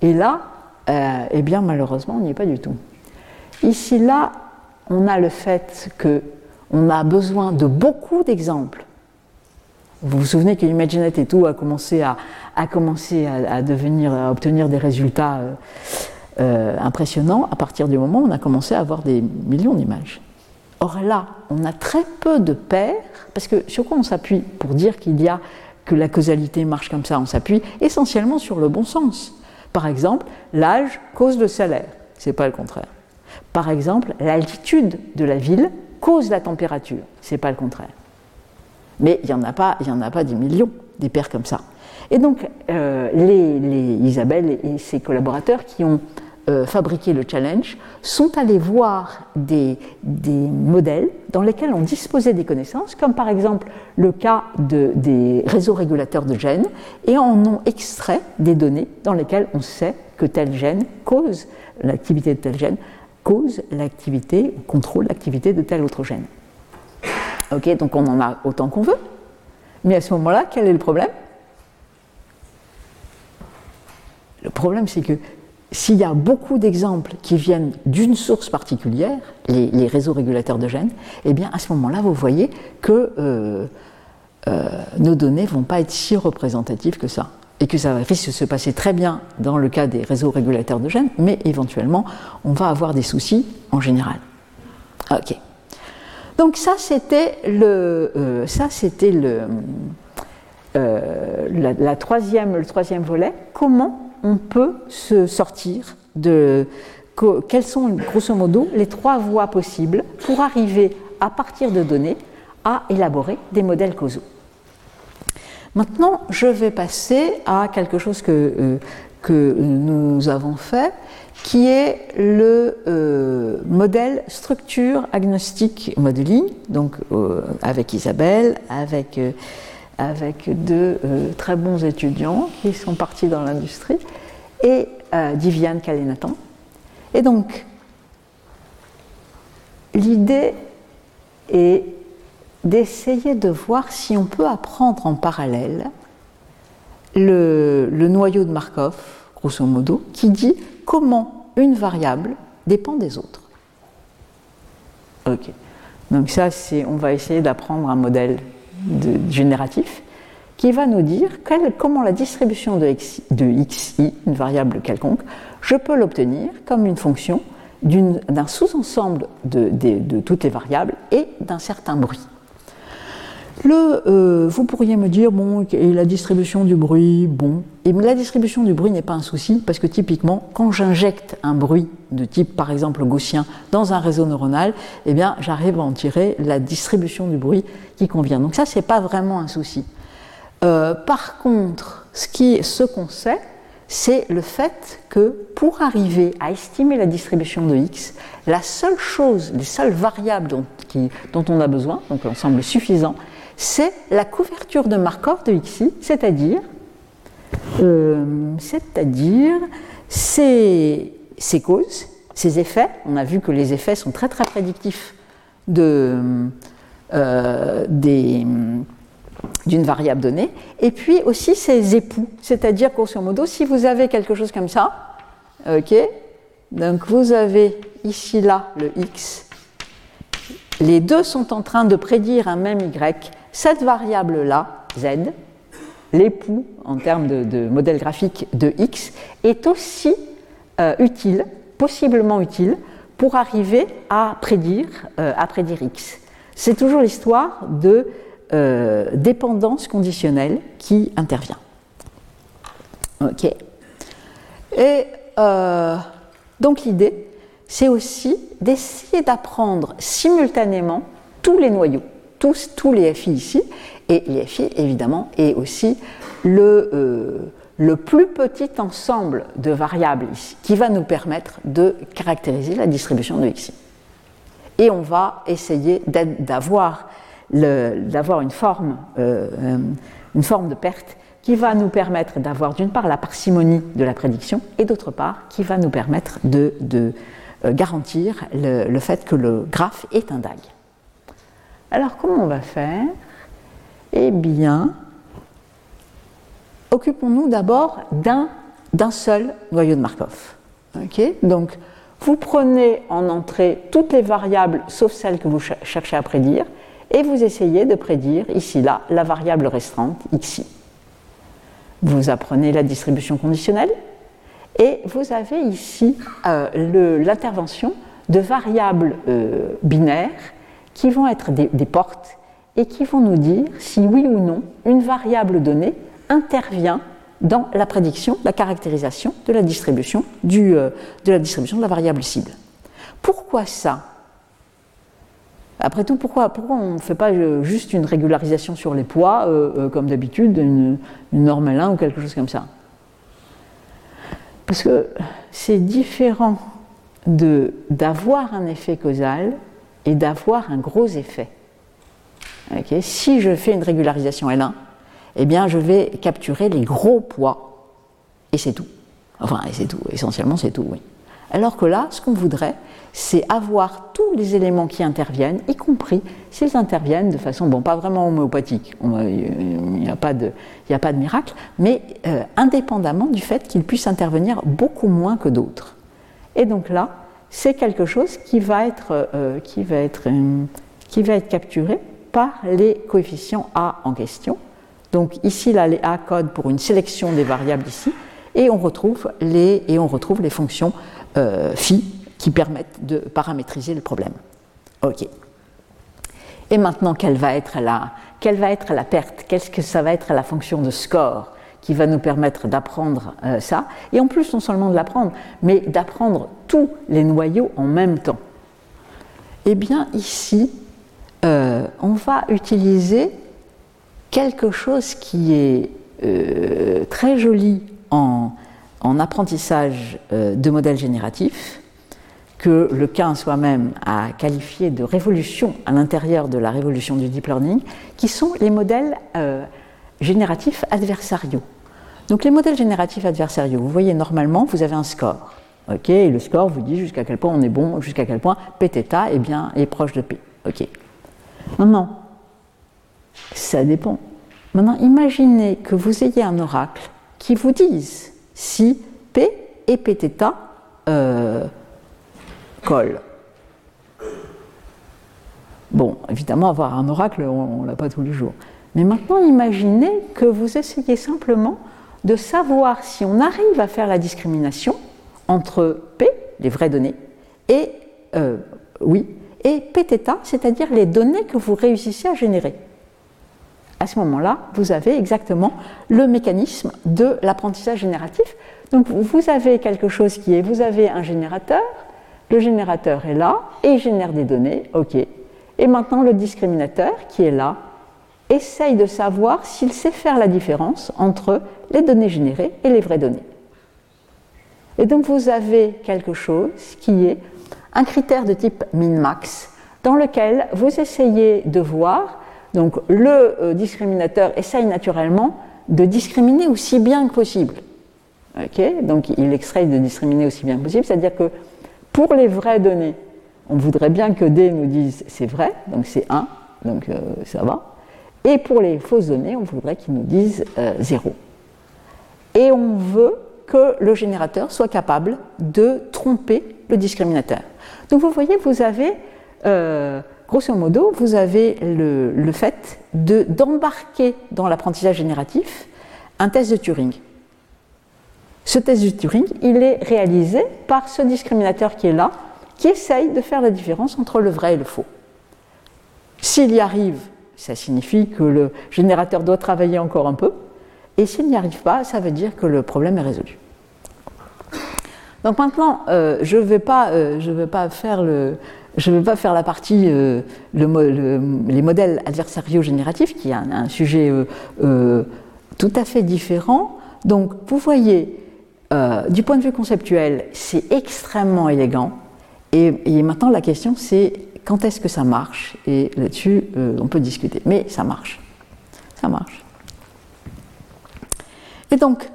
Et là, euh, eh bien, malheureusement, on n'y est pas du tout. Ici, là, on a le fait que on a besoin de beaucoup d'exemples. Vous vous souvenez que ImageNet et tout a commencé à, à obtenir des résultats euh, euh, impressionnants à partir du moment où on a commencé à avoir des millions d'images. Or là, on a très peu de paires, parce que sur quoi on s'appuie pour dire qu'il y a que la causalité marche comme ça On s'appuie essentiellement sur le bon sens. Par exemple, l'âge cause le salaire. C'est pas le contraire. Par exemple, l'altitude de la ville cause la température. Ce n'est pas le contraire. Mais il n'y en, a pas, en a pas des millions, des paires comme ça. Et donc, euh, les, Isabelle et ses collaborateurs qui ont euh, fabriqué le challenge sont allés voir des, modèles dans lesquels on disposait des connaissances, comme par exemple le cas des réseaux régulateurs de gènes, et en ont extrait des données dans lesquelles on sait que tel gène cause l'activité de tel gène cause l'activité, contrôle l'activité de tel autre gène. Ok, donc on en a autant qu'on veut. Mais à ce moment-là, quel est le problème? Le problème, c'est que s'il y a beaucoup d'exemples qui viennent d'une source particulière, les, réseaux régulateurs de gènes, eh bien à ce moment-là, vous voyez que euh, euh, nos données ne vont pas être si représentatives que ça et que ça risque de se passer très bien dans le cas des réseaux régulateurs de gènes, mais éventuellement, on va avoir des soucis en général. Ok. Donc ça, c'était le, euh, euh, la, troisième volet. Comment on peut se sortir de quelles sont grosso modo les trois voies possibles pour arriver à partir de données à élaborer des modèles causaux? Maintenant, je vais passer à quelque chose que, euh, que nous avons fait, qui est le euh, modèle structure agnostique modeling, donc euh, avec Isabelle, avec, avec deux très bons étudiants qui sont partis dans l'industrie, et Diviane Kalenathan. Et donc, l'idée est d'essayer de voir si on peut apprendre en parallèle le, noyau de Markov, grosso modo, qui dit comment une variable dépend des autres. Ok. Donc ça, c'est, on va essayer d'apprendre un modèle génératif qui va nous dire comment la distribution de, xi, une variable quelconque, je peux l'obtenir comme une fonction d'un sous-ensemble de toutes les variables et d'un certain bruit. Euh, vous pourriez me dire, bon, et la distribution du bruit, bon. Et la distribution du bruit n'est pas un souci, parce que typiquement, quand j'injecte un bruit de type, par exemple, gaussien, dans un réseau neuronal, eh bien, j'arrive à en tirer la distribution du bruit qui convient. Donc ça, c'est pas vraiment un souci. Euh, par contre, ce qu'on sait, c'est le fait que pour arriver à estimer la distribution de x, la seule chose, les seules variables dont, dont on a besoin, donc l'ensemble suffisant, c'est la couverture de Markov de Xi, c'est-à-dire euh, ces, causes, ces effets. On a vu que les effets sont très très prédictifs euh, d'une variable donnée, et puis aussi ces époux, c'est-à-dire grosso modo, si vous avez quelque chose comme ça, ok, donc vous avez ici là le x, les deux sont en train de prédire un même y, cette variable-là, z, l'époux en termes de, modèle graphique de x, est aussi euh, utile, possiblement utile, pour arriver à prédire, euh, à prédire x. C'est toujours l'histoire de euh, dépendance conditionnelle qui intervient. Ok. Et donc l'idée, c'est aussi d'essayer d'apprendre simultanément tous les noyaux tous, les FI ici, et les FI évidemment est aussi le, euh, le plus petit ensemble de variables ici, qui va nous permettre de caractériser la distribution de xi. Et on va essayer d'avoir une, forme, euh, euh, une forme de perte qui va nous permettre d'avoir d'une part la parcimonie de la prédiction et d'autre part qui va nous permettre de, garantir le, le, fait que le graphe est un DAG. Alors comment on va faire? Eh bien, occupons-nous d'abord d'un seul noyau de Markov. Donc, vous prenez en entrée toutes les variables sauf celles que vous cherchez à prédire et vous essayez de prédire ici, là, la variable restante, xi. Vous apprenez la distribution conditionnelle et vous avez ici euh, l'intervention de variables euh, binaires qui vont être des, portes et qui vont nous dire si oui ou non une variable donnée intervient dans la prédiction, la caractérisation de la distribution, euh, de, la distribution de la variable cible. Pourquoi ça? Après tout, pourquoi, on ne fait pas euh, juste une régularisation sur les poids, euh, comme d'habitude, une, norme L1 ou quelque chose comme ça? Parce que c'est différent d'avoir un effet causal et d'avoir un gros effet. si je fais une régularisation L1, eh bien je vais capturer les gros poids et c'est tout. Enfin, et c'est tout, essentiellement c'est tout, oui. Alors que là, ce qu'on voudrait, c'est avoir tous les éléments qui interviennent, y compris s'ils interviennent de façon, bon, pas vraiment homéopathique, il n'y a, pas de, miracle, mais euh, indépendamment du fait qu'ils puissent intervenir beaucoup moins que d'autres. Et donc là, c'est quelque chose qui va être, euh, euh, qui va être capturé par les coefficients A en question. Donc ici, là, les A codent pour une sélection des variables ici, et on retrouve les, et on retrouve les fonctions euh, phi qui permettent de paramétriser le problème. OK. Et maintenant, quelle va être la, quelle va être la perte? Qu'est-ce que ça va être la fonction de score? Qui va nous permettre d'apprendre euh, ça, et en plus non seulement de l'apprendre, mais d'apprendre tous les noyaux en même temps. Eh bien ici, euh, on va utiliser quelque chose qui est euh, très joli en, en apprentissage de modèles génératifs, que le 15 soi-même a qualifié de révolution à l'intérieur de la révolution du deep learning, qui sont les modèles génératifs adversariaux. Donc les modèles génératifs adversariaux, vous voyez normalement, vous avez un score. ok et le score vous dit jusqu'à quel point on est bon, jusqu'à quel point Pθ est, bien, est proche de P. Maintenant, ça dépend. Maintenant, imaginez que vous ayez un oracle qui vous dise si P et Pθ euh, collent. Bon, évidemment, avoir un oracle, on ne l'a pas tous les jours. Mais maintenant, imaginez que vous essayez simplement de savoir si on arrive à faire la discrimination entre P, les vraies données, et euh, oui, et Pθ, c'est-à-dire les données que vous réussissez à générer. À ce moment-là, vous avez exactement le mécanisme de l'apprentissage génératif. Donc vous avez quelque chose qui est, vous avez un générateur, le générateur est là et il génère des données, ok. Et maintenant le discriminateur qui est là essaye de savoir s'il sait faire la différence entre les données générées et les vraies données. Et donc vous avez quelque chose qui est un critère de type min-max dans lequel vous essayez de voir, donc le euh, discriminateur essaye naturellement de discriminer aussi bien que possible. donc il extrait de discriminer aussi bien que possible, c'est-à-dire que pour les vraies données, on voudrait bien que D nous dise c'est vrai, donc c'est 1, donc euh, ça va. Et pour les fausses données, on voudrait qu'il nous dise 0. Euh, Et on veut que le générateur soit capable de tromper le discriminateur. Donc vous voyez, vous avez, euh, grosso modo, vous avez le, fait d'embarquer dans l'apprentissage génératif un test de Turing. Ce test de Turing, il est réalisé par ce discriminateur qui est là, qui essaye de faire la différence entre le vrai et le faux. S'il y arrive, ça signifie que le générateur doit travailler encore un peu, et s'il n'y arrive pas, ça veut dire que le problème est résolu. Donc maintenant, euh, je ne euh, vais pas faire la partie euh, les modèles adversariaux génératifs, qui est un, sujet tout à fait différent. Donc vous voyez, du point de vue conceptuel, c'est extrêmement élégant. Et, et, maintenant, la question, c'est quand est-ce que ça marche Et là-dessus, on peut discuter. Mais ça marche. Ça marche. Et donc,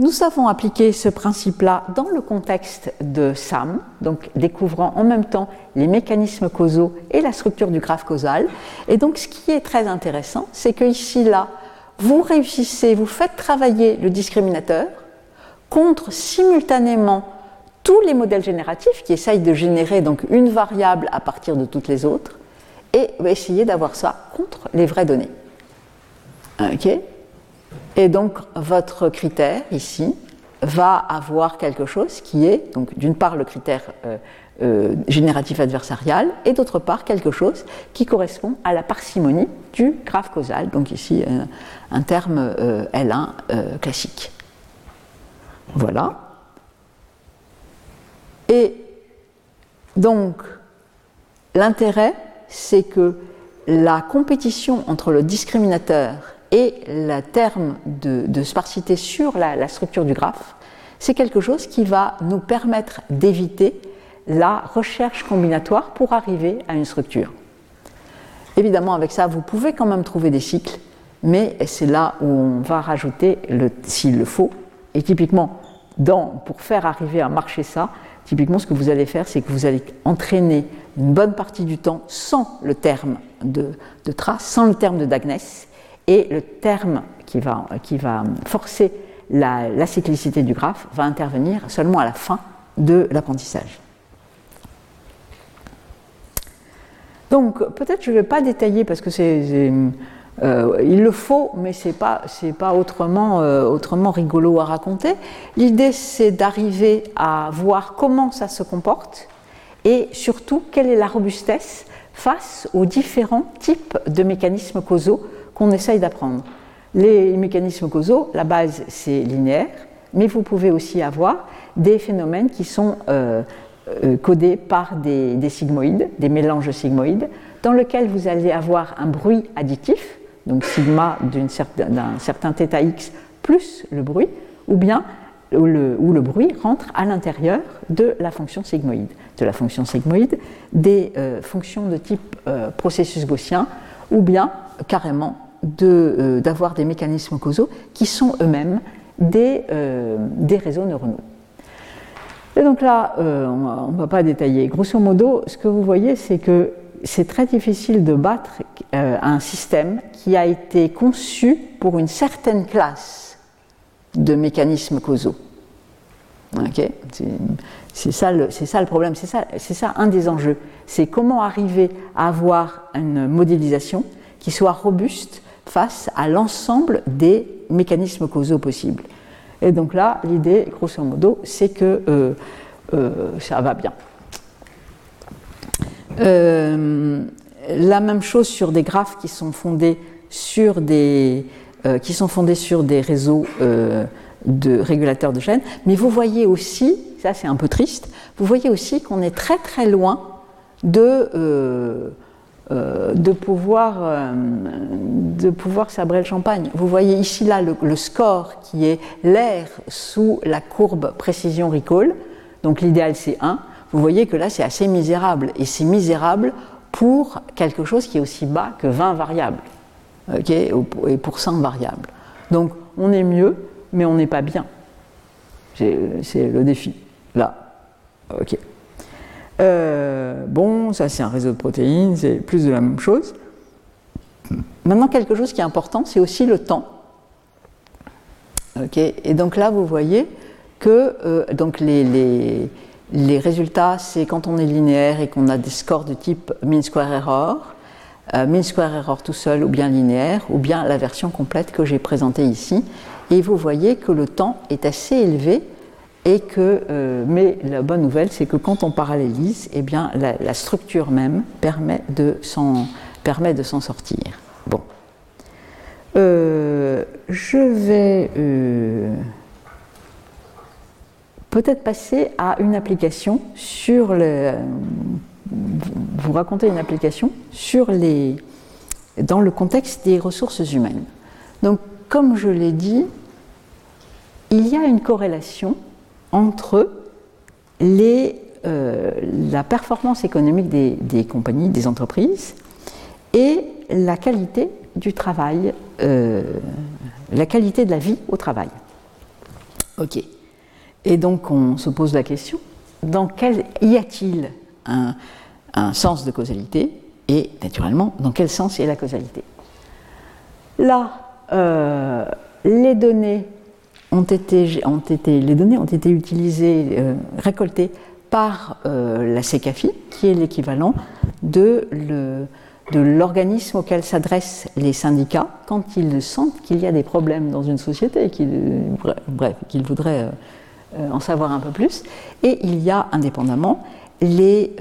nous avons appliqué ce principe-là dans le contexte de SAM, donc découvrant en même temps les mécanismes causaux et la structure du graphe causal. Et donc ce qui est très intéressant, c'est que ici, là, vous réussissez, vous faites travailler le discriminateur contre simultanément tous les modèles génératifs qui essayent de générer donc une variable à partir de toutes les autres et essayer d'avoir ça contre les vraies données. OK et donc, votre critère ici va avoir quelque chose qui est, donc, d'une part, le critère euh, euh, génératif adversarial, et d'autre part, quelque chose qui correspond à la parcimonie du graphe causal, donc ici, euh, un terme L1 classique. Voilà. Et donc, l'intérêt, c'est que la compétition entre le discriminateur et le terme de, sparsité sur la, structure du graphe, c'est quelque chose qui va nous permettre d'éviter la recherche combinatoire pour arriver à une structure. Évidemment, avec ça, vous pouvez quand même trouver des cycles, mais c'est là où on va rajouter s'il le faut. Et typiquement, pour faire arriver à marcher ça, typiquement, ce que vous allez faire, c'est que vous allez entraîner une bonne partie du temps sans le terme de, de trace, sans le terme de Dagnès, et le terme qui va, qui va forcer la, cyclicité du graphe va intervenir seulement à la fin de l'apprentissage. Donc peut-être je ne vais pas détailler parce que c'est, euh, il le faut, mais ce n'est pas, pas autrement, euh, autrement rigolo à raconter. L'idée c'est d'arriver à voir comment ça se comporte et surtout quelle est la robustesse face aux différents types de mécanismes causaux qu'on essaye d'apprendre. Les mécanismes causaux, la base c'est linéaire, mais vous pouvez aussi avoir des phénomènes qui sont euh, codés par des, sigmoïdes, des mélanges sigmoïdes, dans lesquels vous allez avoir un bruit additif, donc sigma d'un certain, θx plus le bruit, ou bien où le, bruit rentre à l'intérieur de la fonction sigmoïde, de la fonction sigmoïde, des euh, fonctions de type euh, processus gaussien, ou bien carrément euh, d'avoir des mécanismes causaux qui sont eux-mêmes des, des réseaux neuronaux. Et donc là, on ne va pas détailler. Grosso modo, ce que vous voyez, c'est que c'est très difficile de battre un système qui a été conçu pour une certaine classe de mécanismes causaux. c'est ça, le problème, c'est ça, ça un des enjeux. C'est comment arriver à avoir une modélisation qui soit robuste face à l'ensemble des mécanismes causaux possibles. Et donc là, l'idée, grosso modo, c'est que euh, euh, ça va bien. Euh, la même chose sur des graphes qui sont fondés sur des, qui sont fondés sur des réseaux de régulateurs de chaîne, mais vous voyez aussi, ça c'est un peu triste, vous voyez aussi qu'on est très très loin de, euh, euh, de, pouvoir, euh, de pouvoir sabrer le champagne. Vous voyez ici là le, score qui est l'air sous la courbe précision recall, donc l'idéal c'est 1. Vous voyez que là c'est assez misérable, et c'est misérable pour quelque chose qui est aussi bas que 20 variables, et pour 100 variables. Donc on est mieux, mais on n'est pas bien. C'est le défi, là. Ok. Euh, bon, ça c'est un réseau de protéines, c'est plus de la même chose. Maintenant, quelque chose qui est important, c'est aussi le temps. Ok. Et donc là, vous voyez que euh, donc les, les résultats, c'est quand on est linéaire et qu'on a des scores de type mean square error, euh, mean square error tout seul ou bien linéaire, ou bien la version complète que j'ai présentée ici. Et vous voyez que le temps est assez élevé et que, euh, mais la bonne nouvelle, c'est que quand on parallélise, eh bien, la, structure même permet de s'en, sortir. Bon. Euh, je vais euh, peut-être passer à une application sur le. Vous raconter une application sur les, dans le contexte des ressources humaines. Donc, comme je l'ai dit, il y a une corrélation entre les, euh, la performance économique des, compagnies, des entreprises, et la qualité du travail, euh, la qualité de la vie au travail. Ok. Et donc on se pose la question, dans quel, y a-t-il un, sens de causalité Et naturellement, dans quel sens est la causalité? Là, euh, les données ont été, les données ont été utilisées, euh, récoltées par euh, la CECAFI, qui est l'équivalent de l'organisme auquel s'adressent les syndicats quand ils sentent qu'il y a des problèmes dans une société bref, qu'ils voudraient en savoir un peu plus. Et il y a indépendamment les,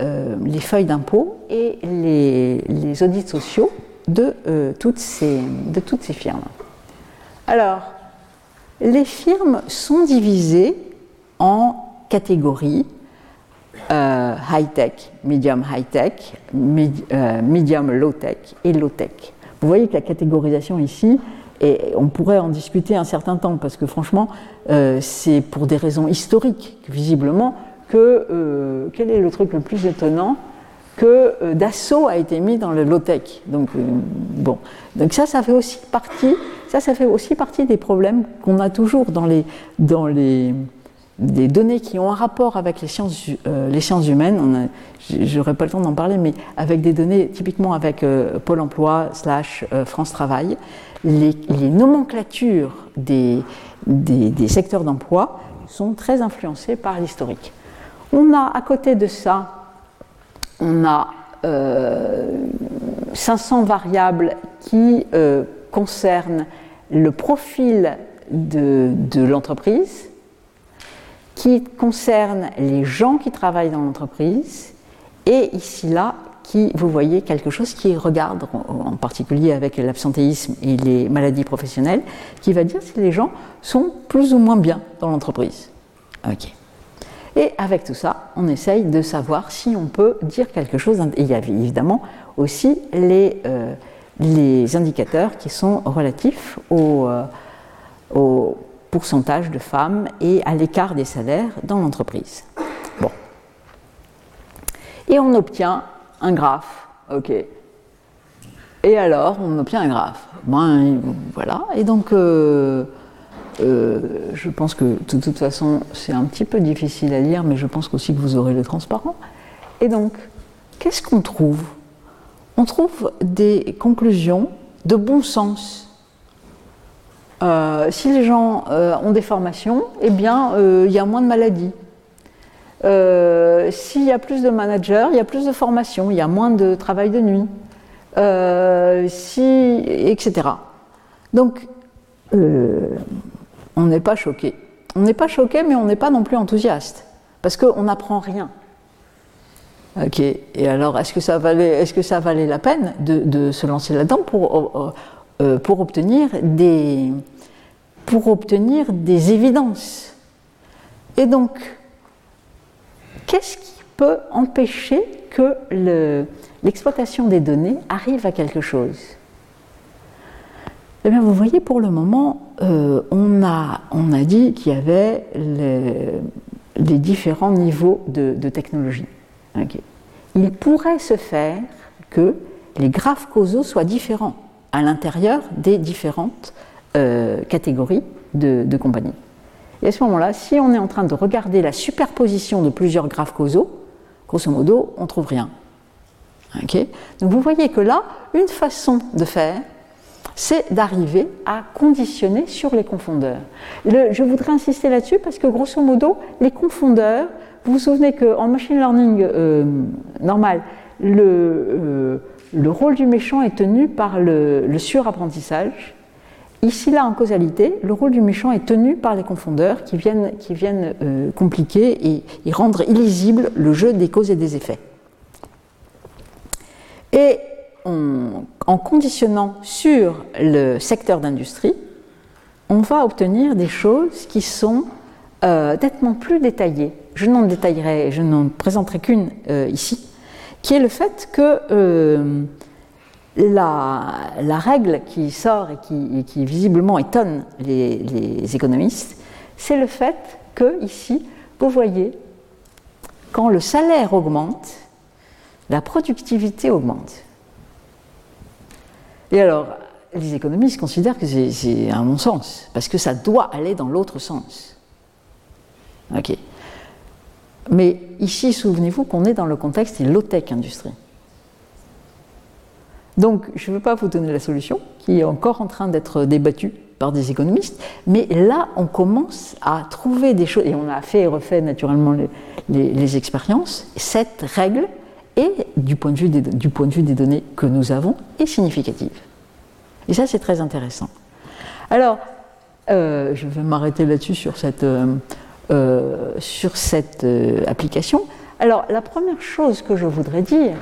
les feuilles d'impôt et les, audits sociaux de, toutes ces, de toutes ces firmes. Alors, les firmes sont divisées en catégories euh, high-tech, medium high-tech, euh, medium low-tech et low-tech. Vous voyez que la catégorisation ici, et on pourrait en discuter un certain temps, parce que franchement, euh, c'est pour des raisons historiques, visiblement, que quel est le truc le plus étonnant que Dassault a été mis dans le low-tech. Donc, bon. Ça, ça fait aussi partie ça, ça fait aussi partie des problèmes qu'on a toujours dans les, données qui ont un rapport avec les sciences, euh, les sciences humaines. Je pas le temps d'en parler, mais avec des données typiquement avec euh, Pôle emploi slash euh, France Travail, les, nomenclatures des, des, secteurs d'emploi sont très influencées par l'historique. On a à côté de ça, on a 500 variables qui concernent le profil de, l'entreprise, qui concerne les gens qui travaillent dans l'entreprise, et ici là, qui, vous voyez, quelque chose qui regarde, en particulier avec l'absentéisme et les maladies professionnelles, qui va dire si les gens sont plus ou moins bien dans l'entreprise. Ok. Et avec tout ça, on essaye de savoir si on peut dire quelque chose. il y a évidemment aussi les, euh, les indicateurs qui sont relatifs au, euh, pourcentage de femmes et à l'écart des salaires dans l'entreprise. Bon. Et on obtient un graphe. OK. Et alors, on obtient un graphe. Ben, voilà. Et donc, euh, euh, je pense que de toute façon, c'est un petit peu difficile à lire, mais je pense aussi que vous aurez le transparent. Et donc, qu'est-ce qu'on trouve? On trouve des conclusions de bon sens. Euh, si les gens ont des formations, eh bien, il y a moins de maladies. S'il y a plus de managers, il y a plus de formations, il y a moins de travail de nuit. Euh, si, etc. Donc, euh, on n'est pas choqué. On n'est pas choqué, mais on n'est pas non plus enthousiaste, parce qu'on n'apprend rien. Ok. Et alors, est-ce que ça valait, la peine de, se lancer là-dedans pour, euh, pour obtenir des, pour obtenir des évidences. Et donc, qu'est-ce qui peut empêcher que le, l'exploitation des données arrive à quelque chose? Eh bien, vous voyez, pour le moment, euh, on, a, on, a, dit qu'il y avait les, différents niveaux de, technologie. Il pourrait se faire que les graphes causaux soient différents à l'intérieur des différentes euh, catégories de, de compagnies. Et à ce moment-là, si on est en train de regarder la superposition de plusieurs graphes causaux, grosso modo, on ne trouve rien. Donc vous voyez que là, une façon de faire, c'est d'arriver à conditionner sur les confondeurs. je voudrais insister là-dessus parce que grosso modo, les confondeurs, vous vous souvenez qu'en machine learning euh, normal, euh, le, rôle du méchant est tenu par le, surapprentissage. Ici, là, en causalité, le rôle du méchant est tenu par les confondeurs qui viennent, euh, compliquer et, et rendre illisible le jeu des causes et des effets. Et en conditionnant sur le secteur d'industrie, on va obtenir des choses qui sont euh, nettement plus détaillées. Je n'en détaillerai, je n'en présenterai qu'une euh, ici, qui est le fait que la, règle qui sort et qui, visiblement étonne les, économistes, c'est le fait que ici, vous voyez, quand le salaire augmente, la productivité augmente. Et alors, les économistes considèrent que c'est un non-sens, parce que ça doit aller dans l'autre sens. Ok. Mais ici, souvenez-vous qu'on est dans le contexte de low-tech industrie. Donc, je ne veux pas vous donner la solution, qui est encore en train d'être débattue par des économistes, mais là, on commence à trouver des choses, et on a fait et refait naturellement les expériences. Cette règle et du point de vue des, du point de vue des données que nous avons est significative. Et ça, c'est très intéressant. Alors, euh, je vais m'arrêter là-dessus sur cette, euh, euh, sur cette application. Alors, la première chose que je voudrais dire,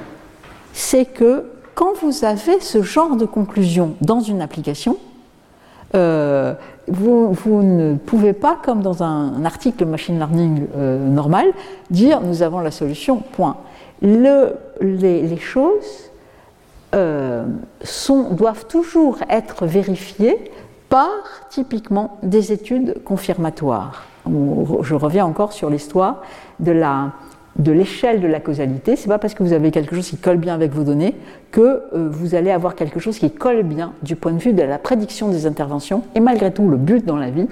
c'est que quand vous avez ce genre de conclusion dans une application, vous, vous, ne pouvez pas, comme dans un, article machine learning normal, dire nous avons la solution, point les, choses euh, doivent toujours être vérifiées par typiquement des études confirmatoires. Je reviens encore sur l'histoire de l'échelle de la causalité. Ce n'est pas parce que vous avez quelque chose qui colle bien avec vos données que euh, vous allez avoir quelque chose qui colle bien du point de vue de la prédiction des interventions. Et malgré tout, le but dans la vie,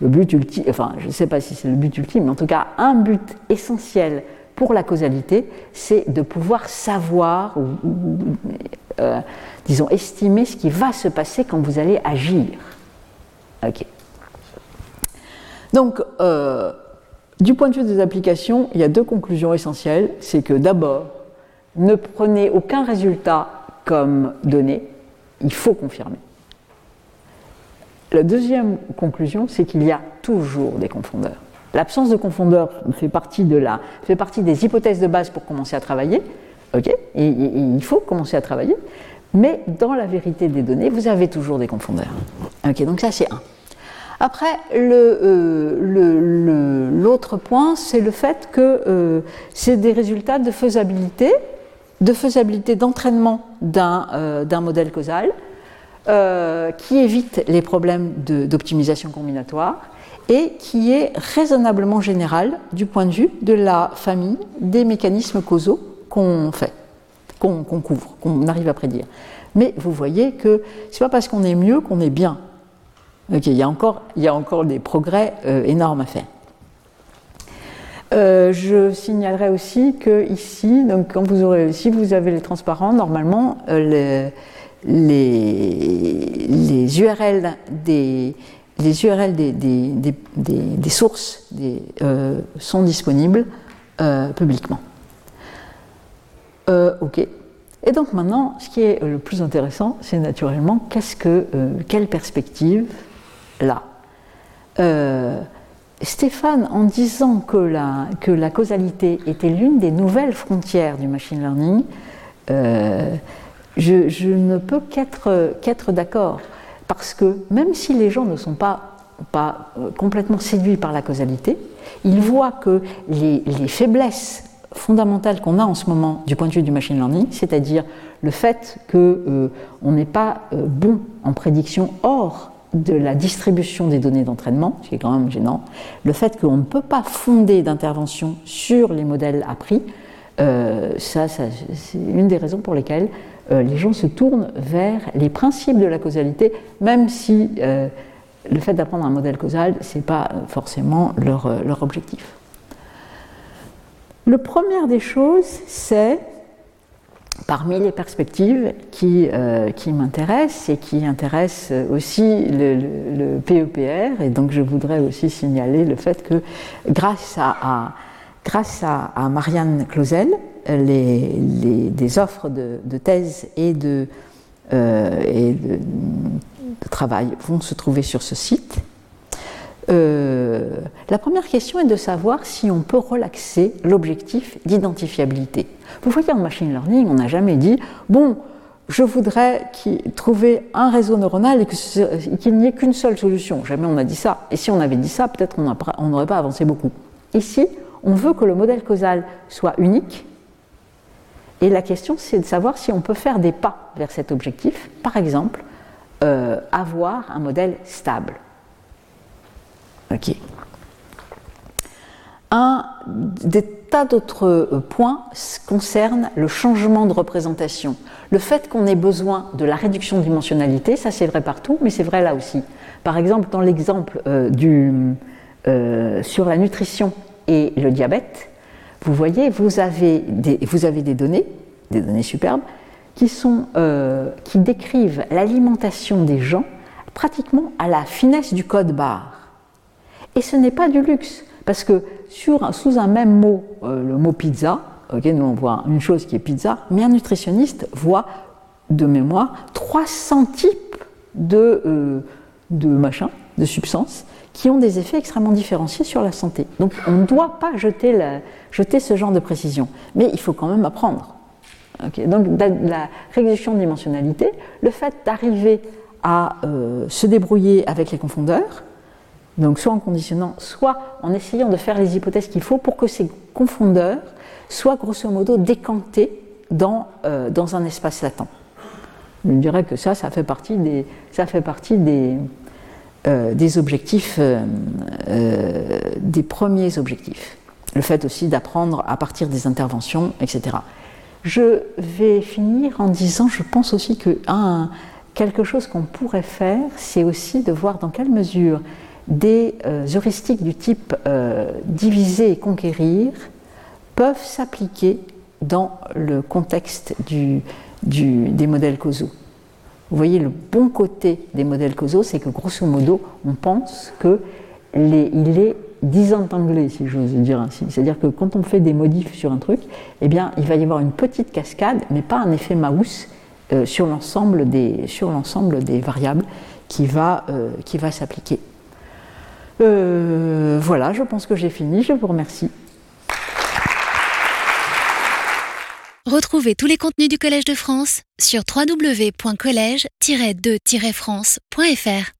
le but ultime, enfin, je ne sais pas si c'est le but ultime, mais en tout cas, un but essentiel pour la causalité, c'est de pouvoir savoir ou, euh, disons, estimer ce qui va se passer quand vous allez agir. Ok. Donc, euh, du point de vue des applications, il y a deux conclusions essentielles. C'est que d'abord, ne prenez aucun résultat comme donné, il faut confirmer. La deuxième conclusion, c'est qu'il y a toujours des confondeurs. L'absence de confondeur fait partie, de fait partie des hypothèses de base pour commencer à travailler. ok il faut commencer à travailler. Mais dans la vérité des données, vous avez toujours des confondeurs. Ok, donc ça c'est un. Après, euh, l'autre point, c'est le fait que euh, c'est des résultats de faisabilité, de faisabilité d'entraînement d'un euh, modèle causal, qui évite les problèmes d'optimisation combinatoire et qui est raisonnablement général du point de vue de la famille des mécanismes causaux qu'on fait, qu'on couvre, qu'on arrive à prédire. Mais vous voyez que ce n'est pas parce qu'on est mieux qu'on est bien. Il, y a encore, il y a encore des progrès euh, énormes à faire. Euh, je signalerai aussi que ici, donc quand vous aurez, si vous avez les transparents, normalement euh, les, les, URL des, les des, des, des, sources sont disponibles publiquement. ok. Et donc maintenant, ce qui est le plus intéressant, c'est naturellement qu'est-ce que, quelle perspective là. Stéphane, en disant que la, causalité était l'une des nouvelles frontières du machine learning, euh, je, ne peux qu'être d'accord. Parce que même si les gens ne sont pas, euh, complètement séduits par la causalité, ils voient que les, faiblesses fondamentales qu'on a en ce moment du point de vue du machine learning, c'est-à-dire le fait qu'on euh, n'est pas bon en prédiction hors de la distribution des données d'entraînement, ce qui est quand même gênant, le fait qu'on ne peut pas fonder d'intervention sur les modèles appris, euh, c'est une des raisons pour lesquelles euh, les gens se tournent vers les principes de la causalité, même si euh, le fait d'apprendre un modèle causal, ce n'est pas forcément leur, leur objectif. Le première des choses, c'est parmi les perspectives qui, euh, qui m'intéressent et qui intéressent aussi le, PEPR, et donc je voudrais aussi signaler le fait que grâce à, Marianne Clausel, des offres de, thèse et, de, euh, de, travail vont se trouver sur ce site. Euh, la première question est de savoir si on peut relaxer l'objectif d'identifiabilité. Vous voyez, en machine learning, on n'a jamais dit, bon, je voudrais trouver un réseau neuronal et qu'il n'y ait qu'une seule solution. Jamais on a dit ça. Et si on avait dit ça, peut-être on n'aurait pas avancé beaucoup. Ici, on veut que le modèle causal soit unique. Et la question, c'est de savoir si on peut faire des pas vers cet objectif. Par exemple, euh, avoir un modèle stable. Ok. Un des tas d'autres euh, points concernent le changement de représentation. Le fait qu'on ait besoin de la réduction de dimensionnalité, ça c'est vrai partout, mais c'est vrai là aussi. Par exemple, dans l'exemple euh, euh, sur la nutrition et le diabète, vous voyez, vous avez des, des données, des données superbes, qui décrivent l'alimentation des gens pratiquement à la finesse du code barre. Et ce n'est pas du luxe. Parce que sous un même mot, euh, le mot pizza, nous on voit une chose qui est pizza, mais un nutritionniste voit de mémoire 300 types de, euh, de machins, de substances, qui ont des effets extrêmement différenciés sur la santé. Donc on ne doit pas jeter, jeter ce genre de précision, mais il faut quand même apprendre. Donc la réduction de dimensionnalité, le fait d'arriver à euh, se débrouiller avec les confondeurs, donc soit en conditionnant, soit en essayant de faire les hypothèses qu'il faut pour que ces confondeurs soient grosso modo décantés dans, euh, dans un espace latent. Je dirais que ça, ça fait partie des, ça fait partie des, euh, des objectifs, euh, des premiers objectifs. Le fait aussi d'apprendre à partir des interventions, etc. Je vais finir en disant, je pense aussi que un, quelque chose qu'on pourrait faire, c'est aussi de voir dans quelle mesure des euh, heuristiques du type euh, diviser et conquérir peuvent s'appliquer dans le contexte des modèles causaux. Vous voyez, le bon côté des modèles causaux, c'est que grosso modo, on pense qu'il est disentanglé, si j'ose dire ainsi. C'est-à-dire que quand on fait des modifs sur un truc, eh bien, il va y avoir une petite cascade, mais pas un effet Maus euh, sur l'ensemble des, variables qui va, qui va s'appliquer. Euh, voilà, je pense que j'ai fini. Je vous remercie. Retrouvez tous les contenus du Collège de France sur www.colège-2-france.fr.